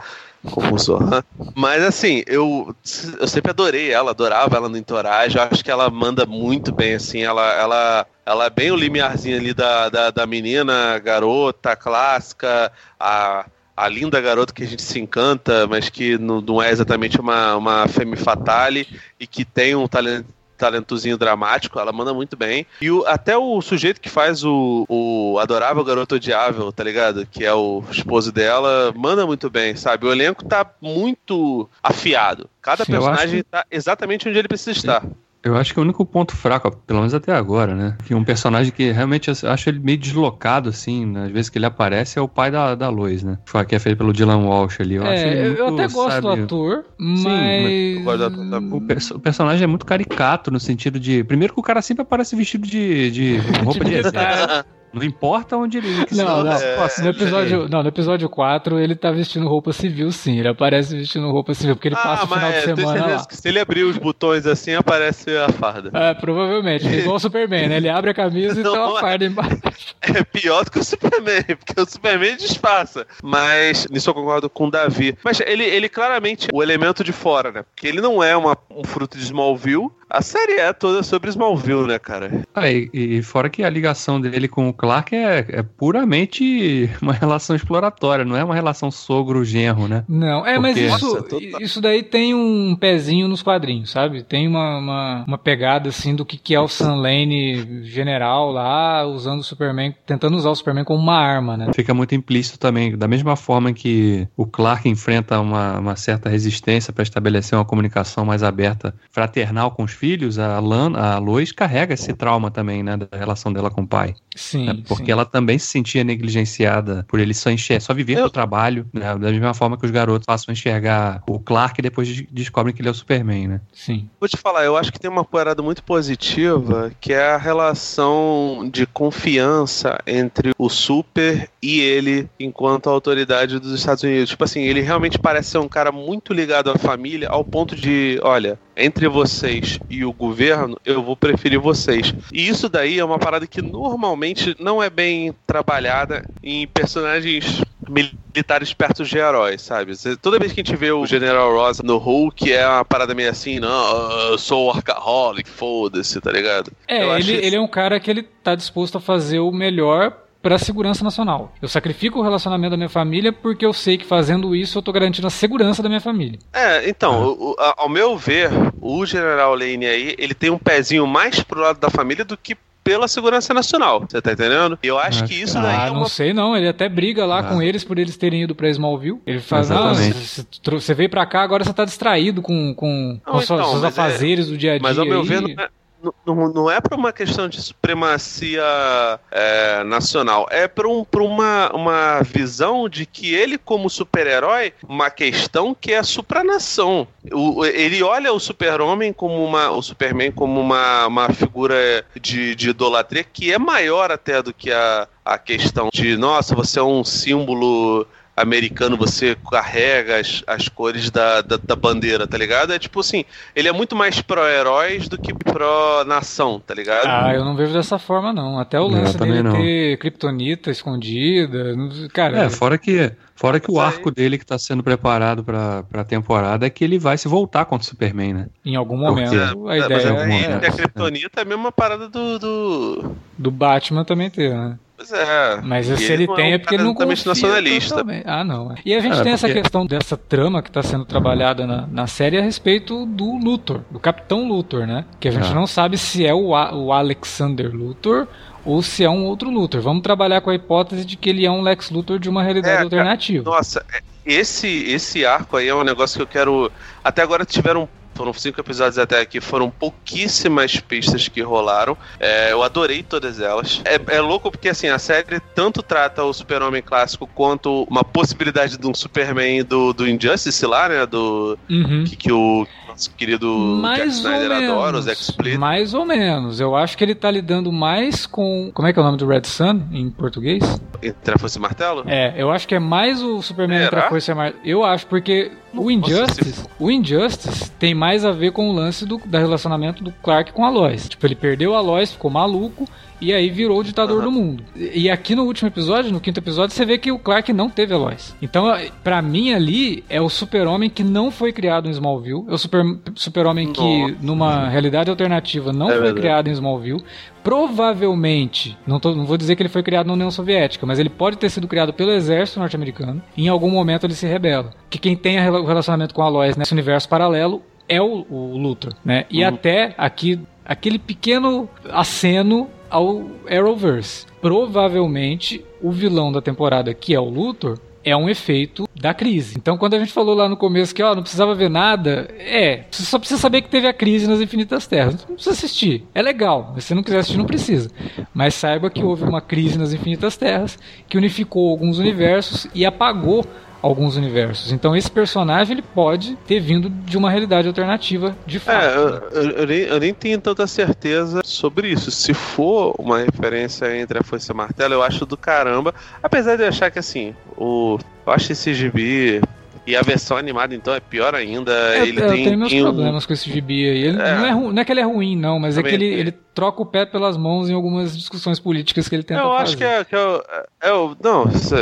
Zohan. Mas assim, eu, eu sempre adorei ela, adorava ela no Entourage. Eu acho que ela manda muito bem, assim. Ela, ela, ela é bem o limiarzinho ali da, da, da menina, garota, clássica, a, a linda garota que a gente se encanta, mas que não, não é exatamente uma, uma femme fatale e que tem um talento talentozinho dramático, ela manda muito bem. E o, até o sujeito que faz o, o adorável garoto odiável, tá ligado? Que é o esposo dela, manda muito bem, sabe? O elenco tá muito afiado. Cada personagem que... tá exatamente onde ele precisa estar. Eu acho que o único ponto fraco, pelo menos até agora, né? Que um personagem que realmente eu acho ele meio deslocado, assim, né? às vezes que ele aparece, é o pai da, da Lois, né? Que é feito pelo Dylan Walsh ali. Eu, é, acho ele muito, eu até gosto sabe, do ator, mas. Sim, mas o, perso o, personagem é muito caricato no sentido de. Primeiro que o cara sempre aparece vestido de, de roupa de exército. Não importa onde ele. Não, não. É, no, episódio, não, no episódio 4 ele tá vestindo roupa civil, sim. Ele aparece vestindo roupa civil, porque ele ah, passa o final de semana lá. se ele abrir os botões assim, aparece a farda. É, provavelmente. É igual o Superman, né? Ele abre a camisa e tá a farda embaixo. é pior do que o Superman, porque o Superman disfarça. Mas nisso eu concordo com o Davi. Mas ele, ele claramente o elemento de fora, né? Porque ele não é uma, um fruto de Smallville, a série é toda sobre Smallville, né, cara? Ah, e, e, fora que a ligação dele com o Clark é, é, puramente uma relação exploratória, não é uma relação sogro-genro, né? Não, é, Porque... mas isso, Nossa, isso daí tem um pezinho nos quadrinhos, sabe? Tem uma, uma, uma, pegada, assim, do que, que é o Sam Lane general lá, usando o Superman, tentando usar o Superman como uma arma, né? Fica muito implícito também, da mesma forma que o Clark enfrenta uma, uma certa resistência para estabelecer uma comunicação mais aberta, fraternal com os filhos, a, Lan, a Lois carrega esse trauma também, né, da relação dela com o pai. Sim. Né, porque sim. ela também se sentia negligenciada por ele só enxergar, só viver Eu... pro trabalho, né, da mesma forma que os garotos passam a enxergar o Clark e depois descobrem que ele é o Superman, né? Sim. Vou te falar, eu acho que tem uma parada muito positiva que é a relação de confiança entre o Super e ele enquanto autoridade dos Estados Unidos. Tipo assim, ele realmente parece ser um cara muito ligado à família ao ponto de, olha, entre vocês e o governo, eu vou preferir vocês. E isso daí é uma parada que normalmente não é bem trabalhada em personagens militares perto de heróis, sabe? Toda vez que a gente vê o General Rosa no Hulk, é uma parada meio assim, não, eu sou workaholic, foda-se, tá ligado? É, ele, ele é um cara que ele tá disposto a fazer o melhor para a segurança nacional. Eu sacrifico o relacionamento da minha família porque eu sei que fazendo isso eu tô garantindo a segurança da minha família. É, então, ah. o, a, ao meu ver, o General Lane aí, ele tem um pezinho mais pro lado da família do que pela segurança nacional. Você tá entendendo? Eu acho que isso daí ah, é uma... não sei não. Ele até briga lá ah. com eles por eles terem ido pra Smallville. Ele fala, não, você veio pra cá, agora você tá distraído com, com, não, com então, seus é- afazeres é... do dia a dia. Mas ao meu ver, não é, não, não é para uma questão de supremacia é, nacional, é para um, uma, uma visão de que ele, como super-herói, uma questão que é supranação. O, ele olha o super-homem como uma. o Superman como uma, uma figura de, de idolatria que é maior até do que a, a questão de, nossa, você é um símbolo americano você carrega as, as cores da, da, da, bandeira, tá ligado? É tipo assim, ele é muito mais pró-heróis do que pró-nação, tá ligado? Ah, eu não vejo dessa forma, não. Até o lance dele não. ter kryptonita escondida. Cara. É, fora que. Fora que o arco dele que tá sendo preparado pra, pra temporada é que ele vai se voltar contra o Superman, né? Em algum momento. Porque, a é, ideia é, é, a Kryptonita é a mesma parada do, do. Do Batman também ter, né? Pois é. Mas se ele, ele tem é porque ele não confia nacionalista. Totalmente. Ah, não. E a gente é, tem porque... essa questão dessa trama que está sendo trabalhada na, na série a respeito do Luthor, do Capitão Luthor, né? Que a gente é. não sabe se é o, o Alexander Luthor ou se é um outro Luthor. Vamos trabalhar com a hipótese de que ele é um Lex Luthor de uma realidade é, alternativa. Nossa, é, esse, esse arco aí é um negócio que eu quero. Até agora tiveram foram cinco episódios até aqui, foram pouquíssimas pistas que rolaram. É, eu adorei todas elas. É, é, louco porque assim, a série tanto trata o super-homem clássico quanto uma possibilidade de um Superman do, do Injustice lá, né? Do. Uhum. Que, que o nosso querido mais Jack Snyder menos, adora, os X-Split. Mais ou menos. Eu acho que ele tá lidando mais com. Como é que é o nome do Red Sun em português? Entre Força e Martelo? É, eu acho que é mais o Superman Será? entre a Força e Martelo. Eu acho, porque o Injustice, o Injustice tem mais a ver com o lance do da relacionamento do Clark com a Lois. Tipo, ele perdeu a Lois, ficou maluco e aí virou o ditador uhum. do mundo. E aqui no último episódio, no quinto episódio, você vê que o Clark não teve a Lois. Então, para mim ali é o super-homem que não foi criado em Smallville, é o super-homem super que numa realidade alternativa não é foi verdade. criado em Smallville. Provavelmente, não, tô, não vou dizer que ele foi criado na União Soviética, mas ele pode ter sido criado pelo exército norte-americano. Em algum momento ele se rebela. Que quem tem o relacionamento com a Lois nesse universo paralelo é o, o Luthor, né? E uhum. até aqui aquele pequeno aceno ao Arrowverse. Provavelmente o vilão da temporada, que é o Luthor, é um efeito da crise. Então, quando a gente falou lá no começo que ó, não precisava ver nada, é, você só precisa saber que teve a crise nas Infinitas Terras. Não precisa assistir. É legal, mas se não quiser assistir, não precisa. Mas saiba que houve uma crise nas Infinitas Terras que unificou alguns universos e apagou alguns universos. Então esse personagem ele pode ter vindo de uma realidade alternativa de fato. É, eu, eu, eu, nem, eu, nem, tenho tanta certeza sobre isso. Se for uma referência entre a Força e Martelo, eu acho do caramba. Apesar de eu achar que assim, o, eu acho esse gibi E a versão animada, então, é pior ainda. É, ele eu tem, tenho meus problemas com esse gibi aí. Ele É. não, é ru- não é que ele é ruim, não, mas é Também que ele, ele troca o pé pelas mãos em algumas discussões políticas que ele tenta Eu fazer. acho que é, que é, o- é o- Não, isso,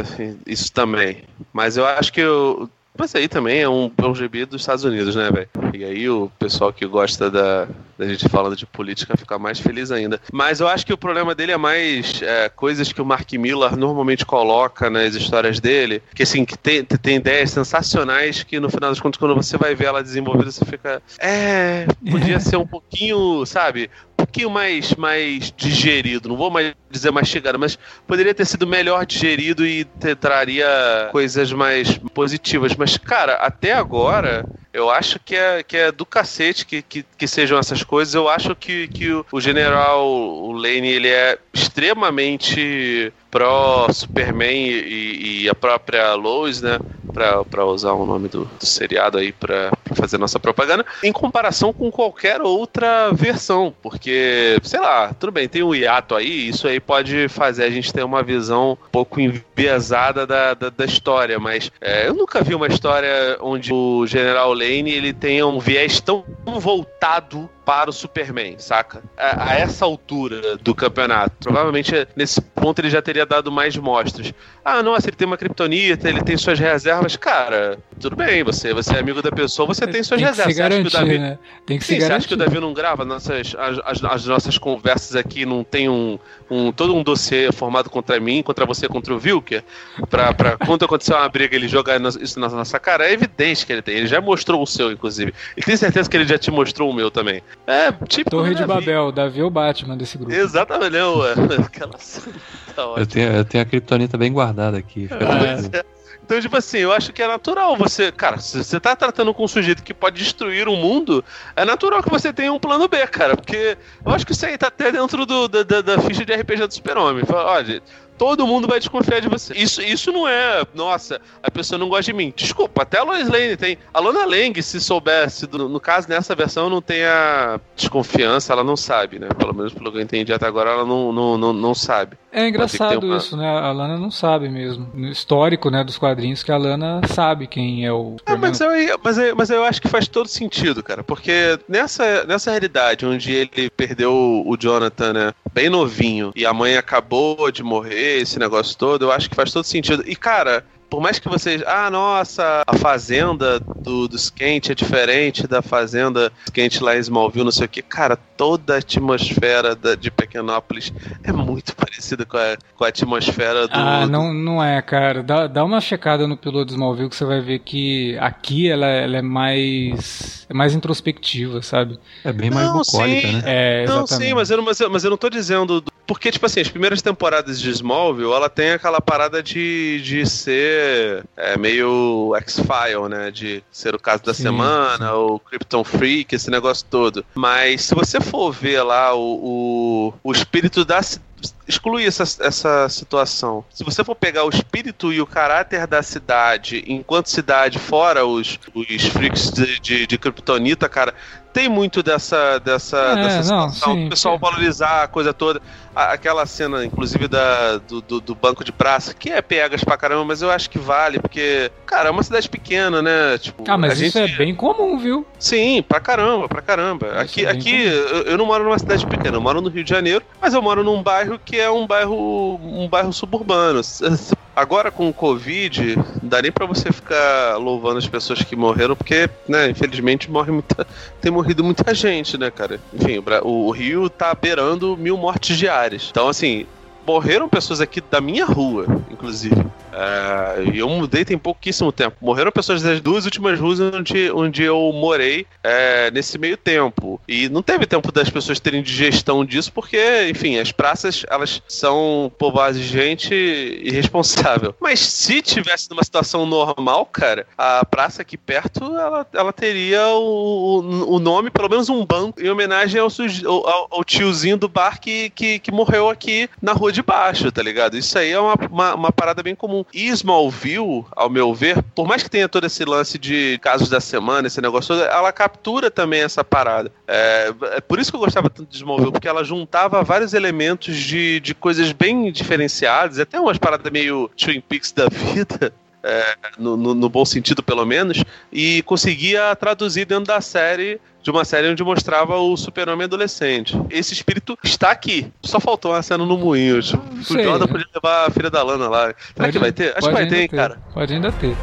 isso também. Mas eu acho que o. Mas aí também é um, é um dos Estados Unidos, né, velho? E aí o pessoal que gosta da, da gente falando de política fica mais feliz ainda. Mas eu acho que o problema dele é mais é, coisas que o Mark Miller normalmente coloca nas histórias dele, que assim, que tem, tem ideias sensacionais que no final das contas, quando você vai ver ela desenvolvida, você fica. É. Podia ser um pouquinho, sabe? Um pouquinho mais, mais digerido. Não vou mais dizer mastigado, mas poderia ter sido melhor digerido e ter, traria coisas mais positivas. Mas, cara, até agora, eu acho que é, que é do cacete que, que, que sejam essas coisas. Eu acho que, que o, General o Lane, ele é extremamente pró-Superman e, e a própria Lois, né? Pra, usar o nome do, do seriado aí pra fazer nossa propaganda, em comparação com qualquer outra versão, porque, sei lá, tudo bem, tem um hiato aí, isso aí pode fazer a gente ter uma visão um pouco enviesada da, da, da história, mas é, eu nunca vi uma história onde o General Lane ele tenha um viés tão voltado para o Superman, saca? A, a essa altura do campeonato. Provavelmente nesse ponto ele já teria dado mais mostras. Ah, nossa, ele tem uma kryptonita, ele tem suas reservas. Cara, tudo bem, você, você é amigo da pessoa, você tem suas Tem que se reservas. Você acha que o garantir, Davi, né? Tem que Sim, se você acha garantir. que o Davi não grava nossas, as, as- as nossas conversas aqui, não tem um, um todo um dossiê formado contra mim, contra você, contra o Wilker? Pra, pra quando acontecer uma briga ele jogar isso na nossa cara? É evidente que ele tem. Ele já mostrou o seu, inclusive. E tenho certeza que ele já te mostrou o meu também. É, tipo. Torre de Davi. Babel, Davi é o Batman desse grupo. Exatamente, não, ué. Aquela cena tá Eu tenho, eu tenho a Kryptonita bem guardada aqui. Ah, tranquilo. Então, tipo assim, eu acho que é natural você. Cara, se você tá tratando com um sujeito que pode destruir o mundo, é natural que você tenha um plano B, cara. Porque eu acho que isso aí tá até dentro do, da, da, da ficha de RPG do Super-Homem. Olha, todo mundo vai desconfiar de você. Isso, isso não é, nossa, a pessoa não gosta de mim. Desculpa, até a Lois Lane tem. A Lona Lang, se soubesse, do- no caso, nessa versão, não tem a desconfiança, ela não sabe, né? Pelo menos pelo que eu entendi até agora, ela não, não, não, não sabe. É engraçado uma- isso, né? A Lana não sabe mesmo. No histórico, né, dos quadrinhos, que a Lana sabe quem é o Superman. mas eu, mas, eu, mas eu acho que faz todo sentido, cara. Porque nessa, nessa realidade onde ele perdeu o Jonathan, né? Bem novinho, e a mãe acabou de morrer, esse negócio todo, eu acho que faz todo sentido. E, cara. Por mais que vocês. Ah, nossa, a fazenda do, dos Kent é diferente da fazenda dos Kent lá em Smallville, não sei o que. Cara, toda a atmosfera da- de Pequenópolis é muito parecida com a, com a atmosfera do. Ah, não, não é, cara. Dá, dá uma checada no piloto do Smallville que você vai ver que aqui ela, ela é mais é mais introspectiva, sabe? É bem mais Não, bucólica, sim. né? É, Não, sim, mas eu, não- mas, eu, mas eu não tô dizendo. do- Porque, tipo assim, as primeiras temporadas de Smallville, ela tem aquela parada de, de ser é, meio X-File, né? De ser o caso da Sim, semana, o Krypton Freak, esse negócio todo. Mas se você for ver lá o, o, o espírito da. ci- Exclui essa, essa situação. Se você for pegar o espírito e o caráter da cidade, enquanto cidade, fora os, os freaks de, de, de Kryptonita, cara, tem muito dessa, dessa, É, dessa não, situação sim, do pessoal valorizar a coisa toda. Aquela cena, inclusive, da, do, do, do banco de praça, que é pegas pra caramba, mas eu acho que vale, porque, cara, é uma cidade pequena, né? Tipo, Ah, mas a isso gente... é bem comum, viu? Sim, pra caramba, pra caramba. Isso Aqui, é aqui eu, eu não moro numa cidade pequena, eu moro no Rio de Janeiro, mas eu moro num bairro que é um bairro, um bairro suburbano. Agora com o Covid, não dá nem pra você ficar louvando as pessoas que morreram, porque, né, infelizmente morre muita, tem morrido muita gente, né, cara? Enfim, o, o Rio tá beirando mil mortes diárias. Então, assim, morreram pessoas aqui da minha rua, inclusive. É, eu mudei tem pouquíssimo tempo. Morreram pessoas das duas últimas ruas onde, onde eu morei é, nesse meio tempo. E não teve tempo das pessoas terem digestão disso, porque, enfim, as praças elas são povoadas de gente irresponsável. Mas se tivesse numa situação normal, cara, a praça aqui perto ela, ela teria o, o nome, pelo menos um banco, em homenagem ao, ao- ao tiozinho do bar que, que, que morreu aqui na rua de baixo, tá ligado? Isso aí é uma, uma, uma parada bem comum. E Smallville, ao meu ver, por mais que tenha todo esse lance de casos da semana, esse negócio ela captura também essa parada. É, é por isso que eu gostava tanto de Smallville, porque ela juntava vários elementos de, de coisas bem diferenciadas, até umas paradas meio Twin Peaks da vida. é, no, no, no bom sentido pelo menos, e conseguia traduzir dentro da série de uma série onde mostrava o super-homem adolescente. Esse espírito está aqui. Só faltou uma cena no moinho. Tipo, o Jordan podia levar a filha da Lana lá. Será pode, que vai ter? Acho que vai ter, hein, cara. Pode ainda ter.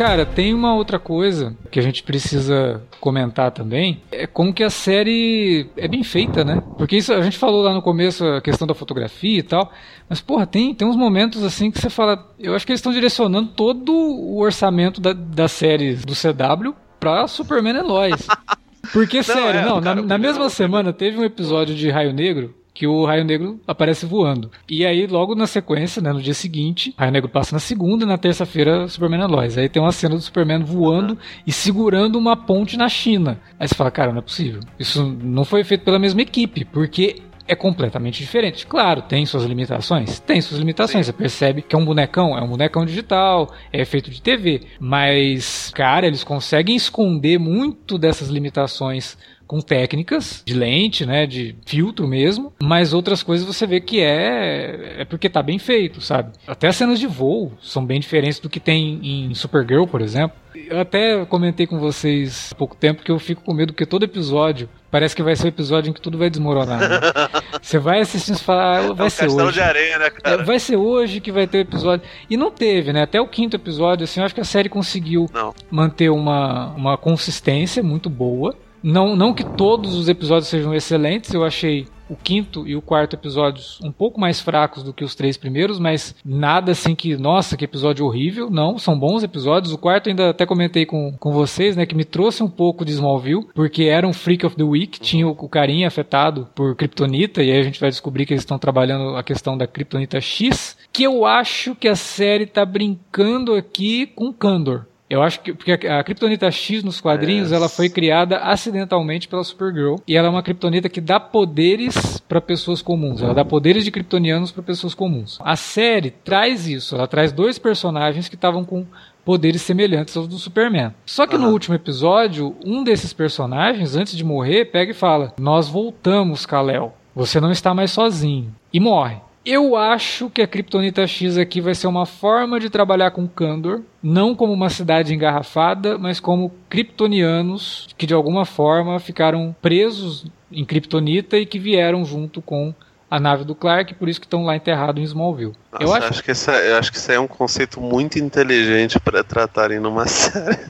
Cara, tem uma outra coisa que a gente precisa comentar também, é como que a série é bem feita, né? Porque isso a gente falou lá no começo a questão da fotografia e tal, mas porra, tem, tem uns momentos assim que você fala, eu acho que eles estão direcionando todo o orçamento da, das séries do CW pra Superman e Lois. Porque, não, sério, é, não, na, na mesma semana teve um episódio de Raio Negro que o Raio Negro aparece voando. E aí, logo na sequência, né, no dia seguinte, Raio Negro passa na segunda e na terça-feira, Superman é Lois. Aí tem uma cena do Superman voando e segurando uma ponte na China. Aí você fala, cara, não é possível. Isso não foi feito pela mesma equipe, porque é completamente diferente. Claro, tem suas limitações? Tem suas limitações. Sim. Você percebe que é um bonecão, é um bonecão digital, é feito de TV. Mas, cara, eles conseguem esconder muito dessas limitações com técnicas de lente, né, de filtro mesmo, mas outras coisas você vê que é é porque tá bem feito, sabe? Até as cenas de voo são bem diferentes do que tem em Supergirl, por exemplo. Eu até comentei com vocês há pouco tempo que eu fico com medo que todo episódio parece que vai ser o episódio em que tudo vai desmoronar. Né? Você vai assistindo e fala, ah, vai é ser hoje. De areia, né, cara? É, vai ser hoje que vai ter o episódio. E não teve, né? Até o quinto episódio, assim, eu acho que a série conseguiu não. manter uma, uma consistência muito boa. Não, não que todos os episódios sejam excelentes, eu achei o quinto e o quarto episódios um pouco mais fracos do que os três primeiros, mas nada assim que, nossa, que episódio horrível. Não, são bons episódios. O quarto ainda até comentei com, com vocês, né, que me trouxe um pouco de Smallville, porque era um Freak of the Week, tinha o, o carinha afetado por Kryptonita, e aí a gente vai descobrir que eles estão trabalhando a questão da Kryptonita X, que eu acho que a série tá brincando aqui com Kandor. Eu acho que porque a, a Kryptonita X nos quadrinhos, ela foi criada acidentalmente pela Supergirl e ela é uma Kryptonita que dá poderes para pessoas comuns. Ela dá poderes de kryptonianos para pessoas comuns. A série traz isso, ela traz dois personagens que estavam com poderes semelhantes aos do Superman. Só que uhum. no último episódio, um desses personagens, antes de morrer, pega e fala: "Nós voltamos, Kal-El. Você não está mais sozinho." E morre. Eu acho que a Kryptonita X aqui vai ser uma forma de trabalhar com Kandor, não como uma cidade engarrafada, mas como kryptonianos que de alguma forma ficaram presos em Kryptonita e que vieram junto com a nave do Clark, por isso que estão lá enterrados em Smallville. Nossa, eu, acho... acho que essa, eu acho que isso é um conceito muito inteligente para tratarem numa série.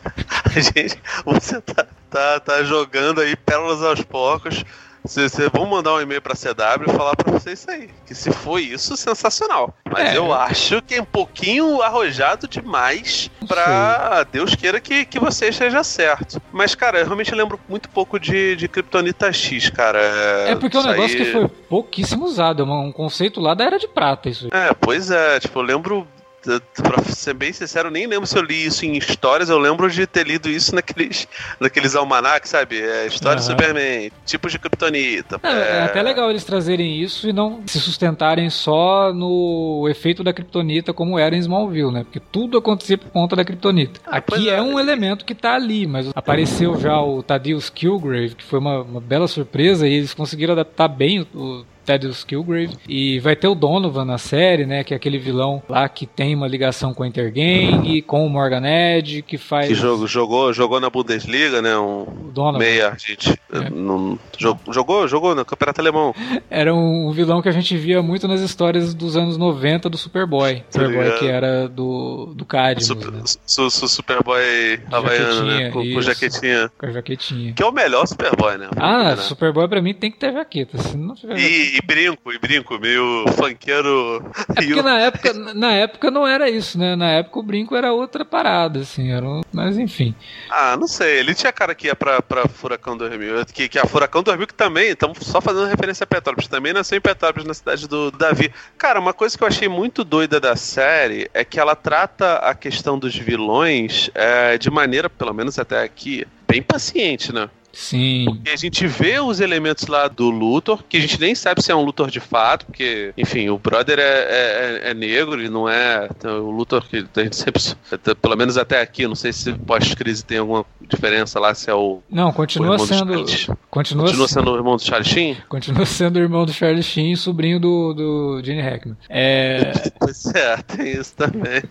A gente, você tá, tá, tá jogando aí pérolas aos poucos vocês vão mandar um e-mail pra CW e falar pra você isso aí. Que se foi isso, sensacional. Mas é. eu acho que é um pouquinho arrojado demais pra Deus queira que, que você esteja certo. Mas, cara, eu realmente lembro muito pouco de, de Kryptonita X, cara. É porque é um negócio aí... que foi pouquíssimo usado. É um conceito lá da Era de Prata, isso aí. É, pois é. Tipo, eu lembro pra ser bem sincero, nem lembro se eu li isso em histórias, eu lembro de ter lido isso naqueles, naqueles almanacs, sabe? É, história uhum. do Superman, tipos de Kryptonita. É, é... é, até legal eles trazerem isso e não se sustentarem só no efeito da Kryptonita como era em Smallville, né? Porque tudo acontecia por conta da Kryptonita. Ah, Aqui é, é um elemento que tá ali, mas apareceu já o Thaddeus Killgrave, que foi uma, uma bela surpresa e eles conseguiram adaptar bem o, o Thaddeus Killgrave. E vai ter o Donovan na série, né? Que é aquele vilão lá que tem uma ligação com a Intergang, com o Morgan Edge, que faz. Que jogo, jogou, jogou na Bundesliga, né? Um Donovan. meia, gente. É. Jogou, jogou no Campeonato Alemão. Era um vilão que a gente via muito nas histórias dos anos 90 do Superboy. Superboy que era do, do Cadmus. Super, né? su, su, Superboy havaiano, né? Com, com, jaquetinha. Com a jaquetinha. Que é o melhor Superboy, né? Ah, Superboy pra mim tem que ter jaqueta. Se não tiver e, e brinco, e brinco, meio funkeiro. É porque na época, na época não era isso, né? Na época o brinco era outra parada, assim, era um... mas enfim. Ah, não sei, ele tinha cara que ia pra, pra Furacão 2000, que, que a Furacão 2000 que também, estamos só fazendo referência a Petrópolis, também nasceu em Petrópolis, na cidade do Davi. Cara, uma coisa que eu achei muito doida da série é que ela trata a questão dos vilões é, de maneira, pelo menos até aqui, bem paciente, né? Sim. Porque a gente vê os elementos lá do Luthor, que a gente nem sabe se é um Luthor de fato, porque, enfim, o brother é, é, é negro, ele não é. Então, o Luthor que a gente sempre. Pelo menos até aqui, não sei se pós-crise tem alguma diferença lá, se é o. Não, continua o sendo. Continua, continua sendo o irmão do Charlie Sheen? Continua sendo o irmão do Charlie Sheen e sobrinho do, do Gene Hackman. É. pois é, tem isso também.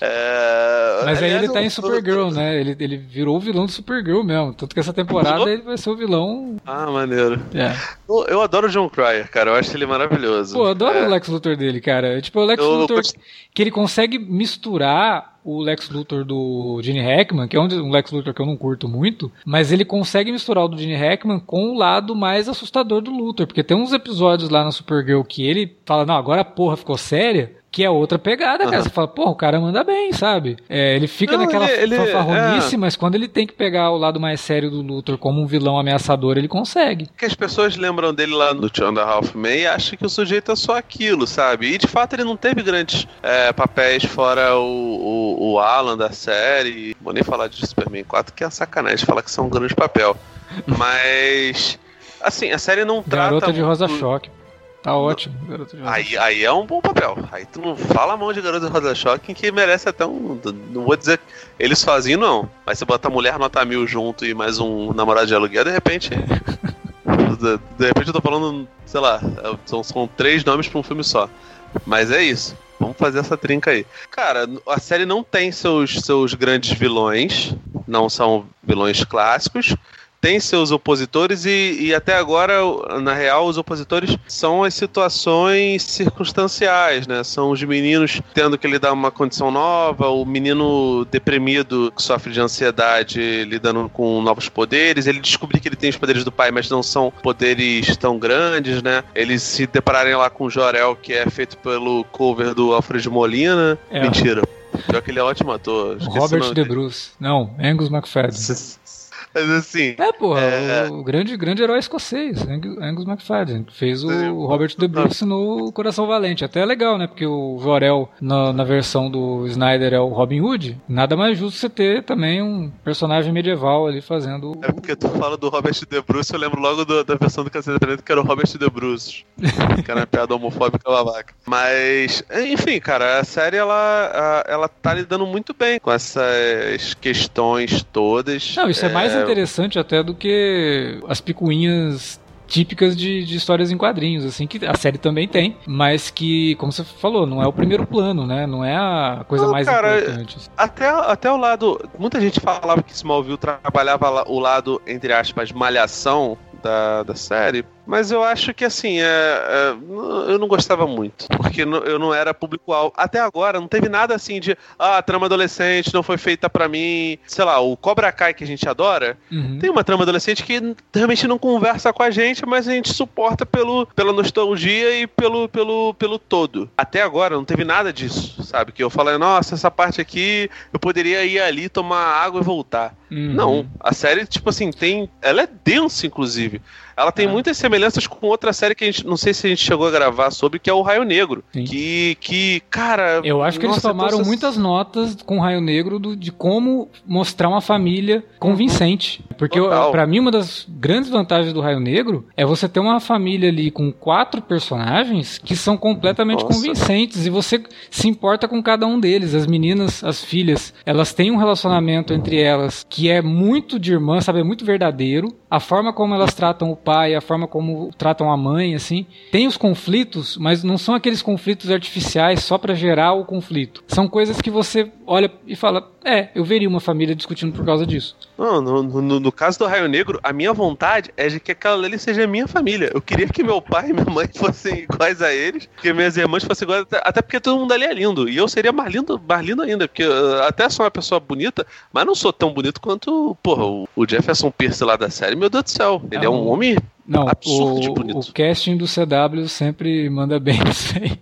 É... Mas aí ele tá em Supergirl, né? Ele, ele virou o vilão do Supergirl mesmo. Tanto que essa temporada ele vai ser o vilão. Ah, maneiro. É. Eu, eu adoro o John Cryer, cara. Eu acho ele maravilhoso. Pô, eu adoro é. o Lex Luthor dele, cara. Tipo, o Lex eu, Luthor eu... que ele consegue misturar o Lex Luthor do Gene Hackman, que é um Lex Luthor que eu não curto muito, mas ele consegue misturar o do Gene Hackman com o lado mais assustador do Luthor, porque tem uns episódios lá na Supergirl que ele fala, não, agora a porra ficou séria, que é outra pegada, cara. Uhum. Você fala, porra, o cara manda bem, sabe? É, ele fica não, naquela ele, fanfarronice, é... mas quando ele tem que pegar o lado mais sério do Luthor como um vilão ameaçador, ele consegue. Que as pessoas lembram dele lá no Two and a Half Men e acham que o sujeito é só aquilo, sabe? E de fato ele não teve grandes é, papéis fora o, o, o, Alan da série. Vou nem falar de Superman 4, que é sacanagem falar que são um grande papel. Mas. Assim, a série não trata. Garota de Rosa Choque. Tá ótimo, Garota de aí, aí é um bom papel. Aí tu não fala a mão de Garota de Rosa Choque que merece até um. Não vou dizer eles sozinhos, não. Mas você bota a mulher nota mil junto e mais um namorado de aluguel, de repente. de, de, repente eu tô falando, sei lá, são, são três nomes pra um filme só. Mas é isso. Vamos fazer essa trinca aí. Cara, a série não tem seus, seus grandes vilões, não são vilões clássicos tem seus opositores e, e até agora, na real, os opositores são as situações circunstanciais, né? São os meninos tendo que lidar uma condição nova, o menino deprimido que sofre de ansiedade lidando com novos poderes, ele descobrir que ele tem os poderes do pai, mas não são poderes tão grandes, né? Eles se depararem lá com o Jorel, que é feito pelo cover do Alfred Molina. É. Mentira. Pior que ele é ótimo ator. Robert De Bruce. Não, Angus McFadden. Mas assim. É, porra, é... o grande, grande herói escocês, Angus McFadden, que fez o Robert De Bruce no Coração Valente. Até é legal, né? Porque o Jorel, na, na versão do Snyder, é o Robin Hood. Nada mais justo você ter também um personagem medieval ali fazendo. É porque tu fala do Robert De Bruce, eu lembro logo do, da versão do Cacete Planeta que era o Robert De Bruce. que era uma piada homofóbica babaca. Mas, enfim, cara, a série ela, ela tá lidando muito bem com essas questões todas. Não, isso é, é mais interessante até do que as picuinhas típicas de, de, histórias em quadrinhos, assim, que a série também tem, mas que, como você falou, não é o primeiro plano, né? Não é a coisa não, mais cara, importante. Até, até o lado. Muita gente falava que Smallville trabalhava o lado, entre aspas, malhação da, da série, mas eu acho que assim, é, é, eu não gostava muito. Porque eu não era público-alvo. Até agora, não teve nada assim de ah, a trama adolescente não foi feita para mim. Sei lá, o Cobra Kai que a gente adora, uhum. tem uma trama adolescente que realmente não conversa com a gente, mas a gente suporta pelo, pela nostalgia e pelo, pelo, pelo todo. Até agora, não teve nada disso, sabe? Que eu falei, nossa, essa parte aqui eu poderia ir ali tomar água e voltar. Uhum. Não, a série, tipo assim, tem. Ela é densa, inclusive. Ela tem é. muitas semelhanças com outra série que a gente não sei se a gente chegou a gravar sobre, que é o Raio Negro. Sim. Que, que, cara. Eu acho que nossa, eles tomaram então... muitas notas com o Raio Negro do, de como mostrar uma família convincente. Porque para mim, uma das grandes vantagens do Raio Negro é você ter uma família ali com quatro personagens que são completamente nossa. convincentes e você se importa com cada um deles. As meninas, as filhas, elas têm um relacionamento entre elas que é muito de irmã, sabe? É muito verdadeiro. A forma como elas tratam o pai, a forma como tratam a mãe, assim. Tem os conflitos, mas não são aqueles conflitos artificiais só para gerar o conflito. São coisas que você olha e fala: é, eu veria uma família discutindo por causa disso. Não, no, no, no, caso do Raio Negro, a minha vontade é de que aquela ali seja minha família. Eu queria que meu pai e minha mãe fossem iguais a eles, que minhas irmãs fossem iguais, até porque todo mundo ali é lindo. E eu seria mais lindo, mais lindo ainda, porque eu até sou uma pessoa bonita, mas não sou tão bonito quanto, porra, o, o Jefferson Pierce lá da série. Meu Deus do céu, ele é, é um homem não, absurdo o, de bonito. O casting do CW sempre manda bem isso aí.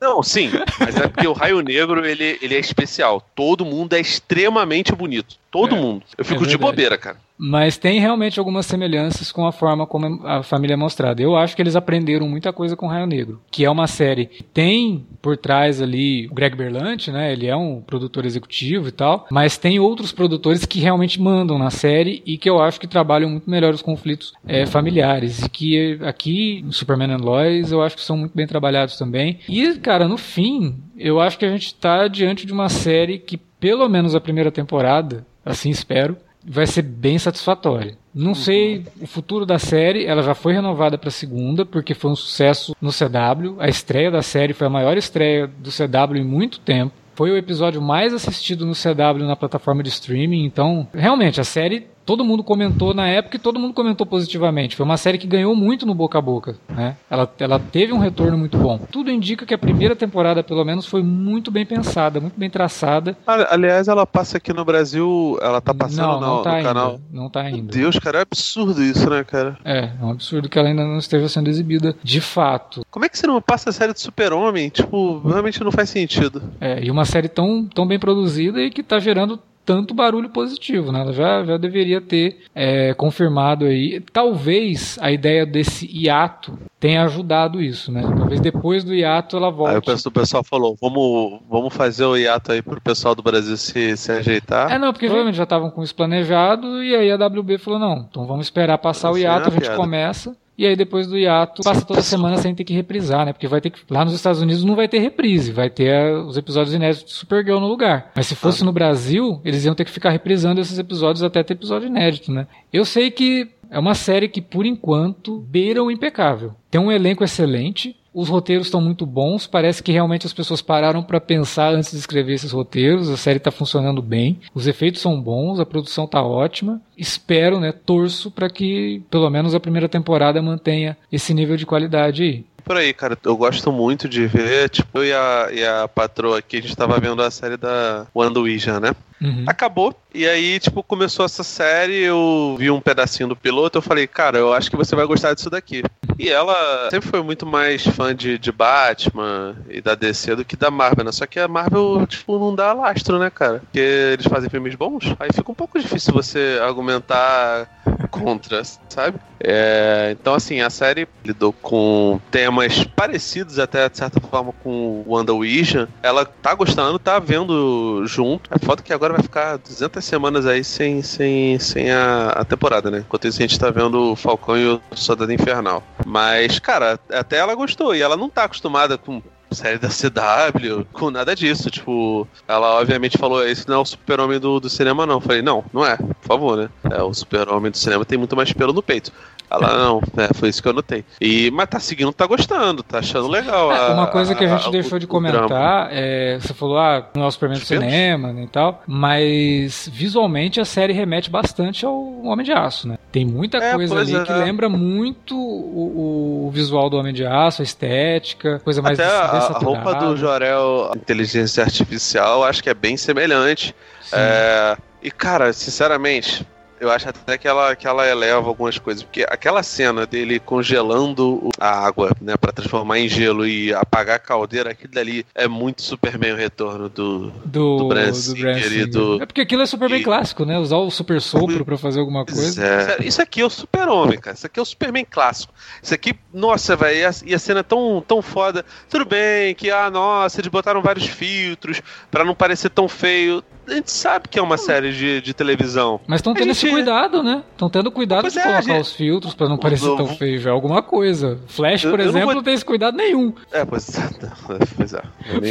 Não, sim, mas é porque o Raio Negro ele, ele é especial. Todo mundo é extremamente bonito. Todo é, mundo. Eu fico é de bobeira, cara. Mas tem realmente algumas semelhanças com a forma como a família é mostrada. Eu acho que eles aprenderam muita coisa com Raio Negro, que é uma série que tem por trás ali o Greg Berlanti, né? Ele é um produtor executivo e tal, mas tem outros produtores que realmente mandam na série e que eu acho que trabalham muito melhor os conflitos é, familiares. E que aqui, Superman and Lois, eu acho que são muito bem trabalhados também. E, cara, no fim, eu acho que a gente está diante de uma série que, pelo menos a primeira temporada, assim espero, vai ser bem satisfatória. Não uhum. sei o futuro da série, ela já foi renovada para segunda porque foi um sucesso no CW. A estreia da série foi a maior estreia do CW em muito tempo. Foi o episódio mais assistido no CW na plataforma de streaming, então realmente a série todo mundo comentou na época e todo mundo comentou positivamente. Foi uma série que ganhou muito no boca a boca, né? Ela, ela teve um retorno muito bom. Tudo indica que a primeira temporada, pelo menos, foi muito bem pensada, muito bem traçada. Aliás, ela passa aqui no Brasil, ela tá passando não, não no, tá no ainda, canal. Não tá ainda. Meu Deus, cara, é absurdo isso, né, cara? É, é um absurdo que ela ainda não esteja sendo exibida de fato. Como é que você não passa a série do Super-Homem? Tipo, realmente não faz sentido. É, e uma série tão, tão bem produzida e que tá gerando tanto barulho positivo, né? Ela já, já deveria ter é, confirmado aí. Talvez a ideia desse hiato tenha ajudado isso, né? Talvez depois do hiato ela volte. Aí o pessoal falou, vamos, vamos fazer o hiato aí pro pessoal do Brasil se, se ajeitar. É, não, porque provavelmente já estavam com isso planejado e aí a WB falou, não, então vamos esperar passar o hiato, a gente piada. começa e aí depois do hiato passa toda semana sem ter que reprisar, né? Porque vai ter que. Lá nos Estados Unidos não vai ter reprise, vai ter uh, os episódios inéditos de Supergirl no lugar. Mas se fosse ah. no Brasil, eles iam ter que ficar reprisando esses episódios até ter episódio inédito, né? Eu sei que é uma série que, por enquanto, beira o impecável. Tem um elenco excelente, os roteiros estão muito bons, parece que realmente as pessoas pararam para pensar antes de escrever esses roteiros. A série está funcionando bem, os efeitos são bons, a produção está ótima. Espero, né, torço para que pelo menos a primeira temporada mantenha esse nível de qualidade aí por aí, cara. Eu gosto muito de ver, tipo, eu e a, e a patroa aqui, a gente tava vendo a série da WandaVision, né? Uhum. Acabou. E aí, tipo, começou essa série, eu vi um pedacinho do piloto, eu falei, cara, eu acho que você vai gostar disso daqui. E ela sempre foi muito mais fã de, de Batman e da DC do que da Marvel, né? Só que a Marvel, tipo, não dá lastro, né, cara? Porque eles fazem filmes bons, aí fica um pouco difícil você argumentar contra, sabe? É, então, assim, a série lidou com temas parecidos até, de certa forma, com o WandaVision. Ela tá gostando, tá vendo junto. É foda que agora vai ficar 200 semanas aí sem, sem, sem a, a temporada, né? Enquanto isso, a gente tá vendo o Falcão e o Soldado Infernal. Mas, cara, até ela gostou. E ela não tá acostumada com série da CW, com nada disso. Tipo, ela obviamente falou: esse não é o super-homem do, do cinema, não. Eu falei: não, não é, por favor, né? É, o super-homem do cinema tem muito mais pelo no peito. Ela não, é, foi isso que eu notei. E, mas tá seguindo, tá gostando, tá achando legal. É, uma coisa que a, gente a, deixou de comentar é. Você falou, ah, não é o Superman do cinema né, e tal, mas visualmente a série remete bastante ao Homem de Aço, né? Tem muita é, coisa ali é. que lembra muito o, o, visual do Homem de Aço, a estética, coisa mais Até a, a roupa do Jorel, inteligência artificial, acho que é bem semelhante. É, e, cara, sinceramente, eu acho até que ela, que ela eleva algumas coisas. Porque aquela cena dele congelando a água, né, para transformar em gelo e apagar a caldeira, aquilo dali é muito Superman o retorno do, do, do Singer. Do... É porque aquilo é super bem e... clássico, né? Usar o super sopro para fazer alguma coisa. É. Isso aqui é o super-homem, cara. Isso aqui é o Superman clássico. Isso aqui, nossa, velho, e a cena é tão, tão foda. Tudo bem que, ah, nossa, eles botaram vários filtros para não parecer tão feio a gente sabe que é uma série de, de televisão. Mas estão tendo gente... esse cuidado, né? Estão tendo cuidado pois de é, colocar gente... os filtros para não parecer tão feio. É alguma coisa. Flash, por eu, exemplo, vou... não tem esse cuidado nenhum. É, pois, pois é.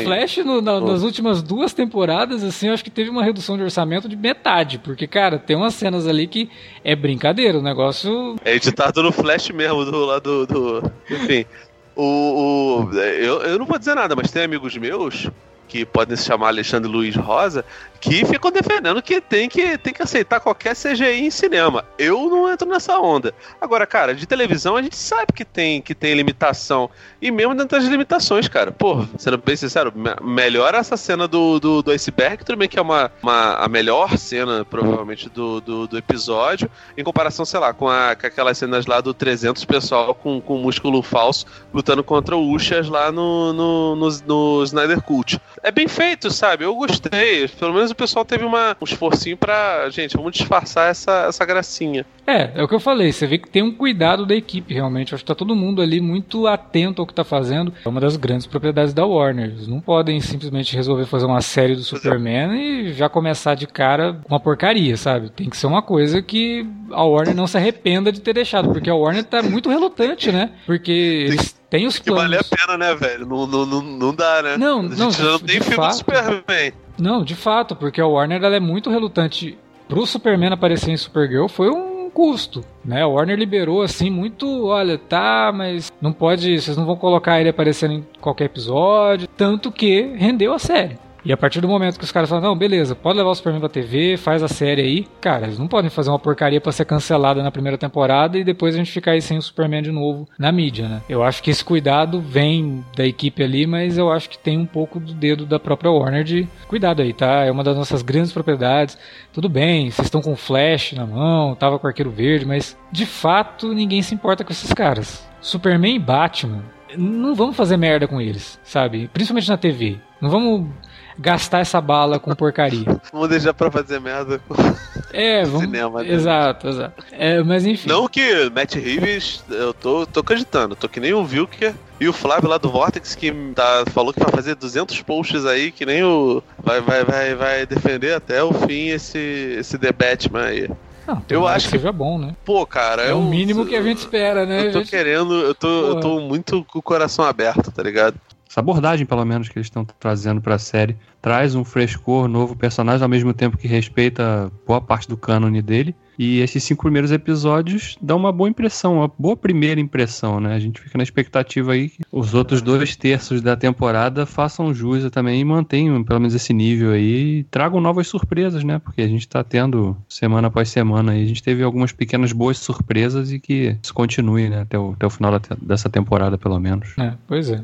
Flash, no, na, nas últimas duas temporadas, assim, eu acho que teve uma redução de orçamento de metade. Porque, cara, tem umas cenas ali que é brincadeira. O negócio. É editado no Flash mesmo, do lado do. do... Enfim. O, o, eu, eu não vou dizer nada, mas tem amigos meus que podem se chamar Alexandre Luiz Rosa, que ficam defendendo que tem que, tem que aceitar qualquer CGI em cinema. Eu não entro nessa onda. Agora, cara, de televisão a gente sabe que tem, que tem limitação. E mesmo dentro das limitações, cara. Pô, sendo bem sincero, melhor essa cena do, do, do iceberg, tudo bem que é uma, uma, a melhor cena, provavelmente, do, do, do episódio, em comparação, sei lá, com, a, com aquelas cenas lá do 300 pessoal com, com músculo falso lutando contra o Ushas lá no, no, no, no Snyder Cult. É bem feito, sabe? Eu gostei. Pelo menos o pessoal teve uma, um esforcinho pra. Gente, vamos disfarçar essa, essa gracinha. É, é o que eu falei. Você vê que tem um cuidado da equipe, realmente. Acho que tá todo mundo ali muito atento ao que tá fazendo. É uma das grandes propriedades da Warner. Eles não podem simplesmente resolver fazer uma série do Superman e já começar de cara uma porcaria, sabe? Tem que ser uma coisa que a Warner não se arrependa de ter deixado, porque a Warner tá muito relutante, né? Porque eles têm os Que vale planos. a pena, né, velho? Não, não, não, não dá, né? Não, não, não de- tem de filme fato. do Superman. Não, de fato, porque a Warner ela é muito relutante. Pro Superman aparecer em Supergirl foi um custo, né? A Warner liberou assim muito, olha, tá, mas não pode, vocês não vão colocar ele aparecendo em qualquer episódio, tanto que rendeu a série. E a partir do momento que os caras falam, não, beleza, pode levar o Superman pra TV, faz a série aí. Cara, eles não podem fazer uma porcaria pra ser cancelada na primeira temporada e depois a gente ficar aí sem o Superman de novo na mídia, né? Eu acho que esse cuidado vem da equipe ali, mas eu acho que tem um pouco do dedo da própria Warner de cuidado aí, tá? É uma das nossas grandes propriedades. Tudo bem, vocês estão com Flash na mão, tava com Arqueiro Verde, mas de fato ninguém se importa com esses caras. Superman e Batman, não vamos fazer merda com eles, sabe? Principalmente na TV. Não vamos gastar essa bala com porcaria. Vamos deixar pra fazer merda com É, vamos. cinema. né? Exato, exato. É, mas enfim. Não que Matt Reeves, eu tô, tô acreditando, tô que nem o Vilker e o Flávio lá do Vortex que tá, falou que vai fazer 200 posts aí, que nem o. Vai, vai, vai, vai defender até o fim esse, esse The Batman aí. Não, eu tomara acho que- seja bom, né? Pô, cara, É eu, o mínimo que a gente espera, né? Eu tô gente- querendo, eu tô, eu tô muito com o coração aberto, tá ligado? Essa abordagem, pelo menos, que eles estão trazendo pra série, traz um frescor, novo personagem, ao mesmo tempo que respeita boa parte do cânone dele. E esses cinco primeiros episódios dão uma boa impressão, uma boa primeira impressão, né? A gente fica na expectativa aí que os outros dois terços da temporada façam jus também e mantenham pelo menos esse nível aí e tragam novas surpresas, né? Porque a gente tá tendo semana após semana aí, a gente teve algumas pequenas boas surpresas e que isso continue, né? Até o, até o final da dessa temporada, pelo menos. É, pois é.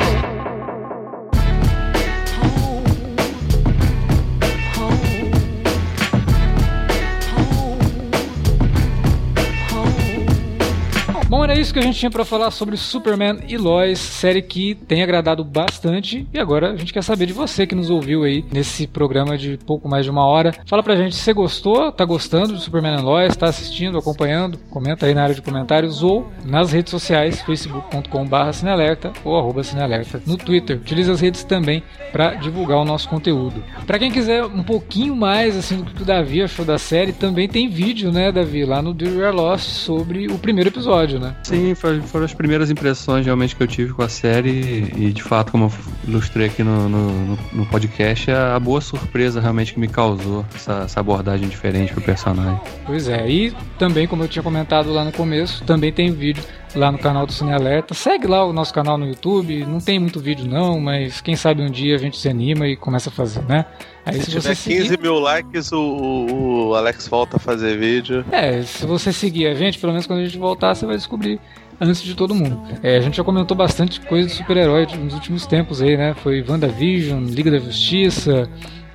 Era isso que a gente tinha pra falar sobre Superman e Lois, série que tem agradado bastante. E agora a gente quer saber de você que nos ouviu aí nesse programa de pouco mais de uma hora. Fala pra gente se você gostou, tá gostando de Superman e Lois, tá assistindo, acompanhando. Comenta aí na área de comentários ou nas redes sociais, facebook.com.br cinealerta ou arroba cinealerta no Twitter. Utilize as redes também para divulgar o nosso conteúdo. Pra quem quiser um pouquinho mais assim do que o Davi achou da série, também tem vídeo, né, Davi, lá no Do You Are Lost sobre o primeiro episódio, né? Sim, foram as primeiras impressões realmente que eu tive com a série e de fato, como eu ilustrei aqui no, no, no- podcast, a boa surpresa realmente que me causou essa, essa abordagem diferente pro personagem. Pois é, e também, como eu tinha comentado lá no começo, também tem vídeo lá no canal do Cine Alerta. Segue lá o nosso canal no YouTube, não tem muito vídeo não, mas quem sabe um dia a gente se anima e começa a fazer, né? Aí Se se, tiver você 15 seguir, mil likes, o, o- o Alex volta a fazer vídeo. é, se você seguir a gente, pelo menos quando a gente voltar, você vai descobrir antes de todo mundo. É, a gente já comentou bastante coisa de super-herói nos últimos tempos aí, né? Foi WandaVision, Liga da Justiça,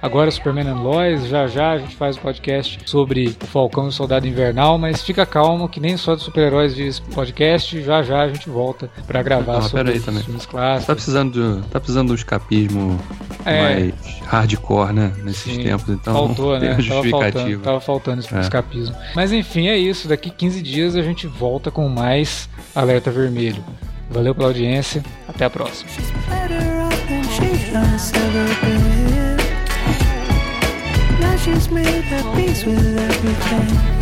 agora Superman and Lois, já já a gente faz o podcast sobre o Falcão e o Soldado Invernal, mas fica calmo que nem só de super-heróis vive esse podcast, já já a gente volta pra gravar Ah, sobre os também. filmes Tá clássicos. precisando, de, tá precisando de um escapismo É. mais hardcore, né? Nesses Sim, tempos, então Faltou, né? Tava faltando, tava faltando esse É. escapismo. Mas enfim, é isso. Daqui 15 dias a gente volta com mais Alerta Vermelho. Valeu pela audiência. Até a próxima. Now she's made at peace with everything.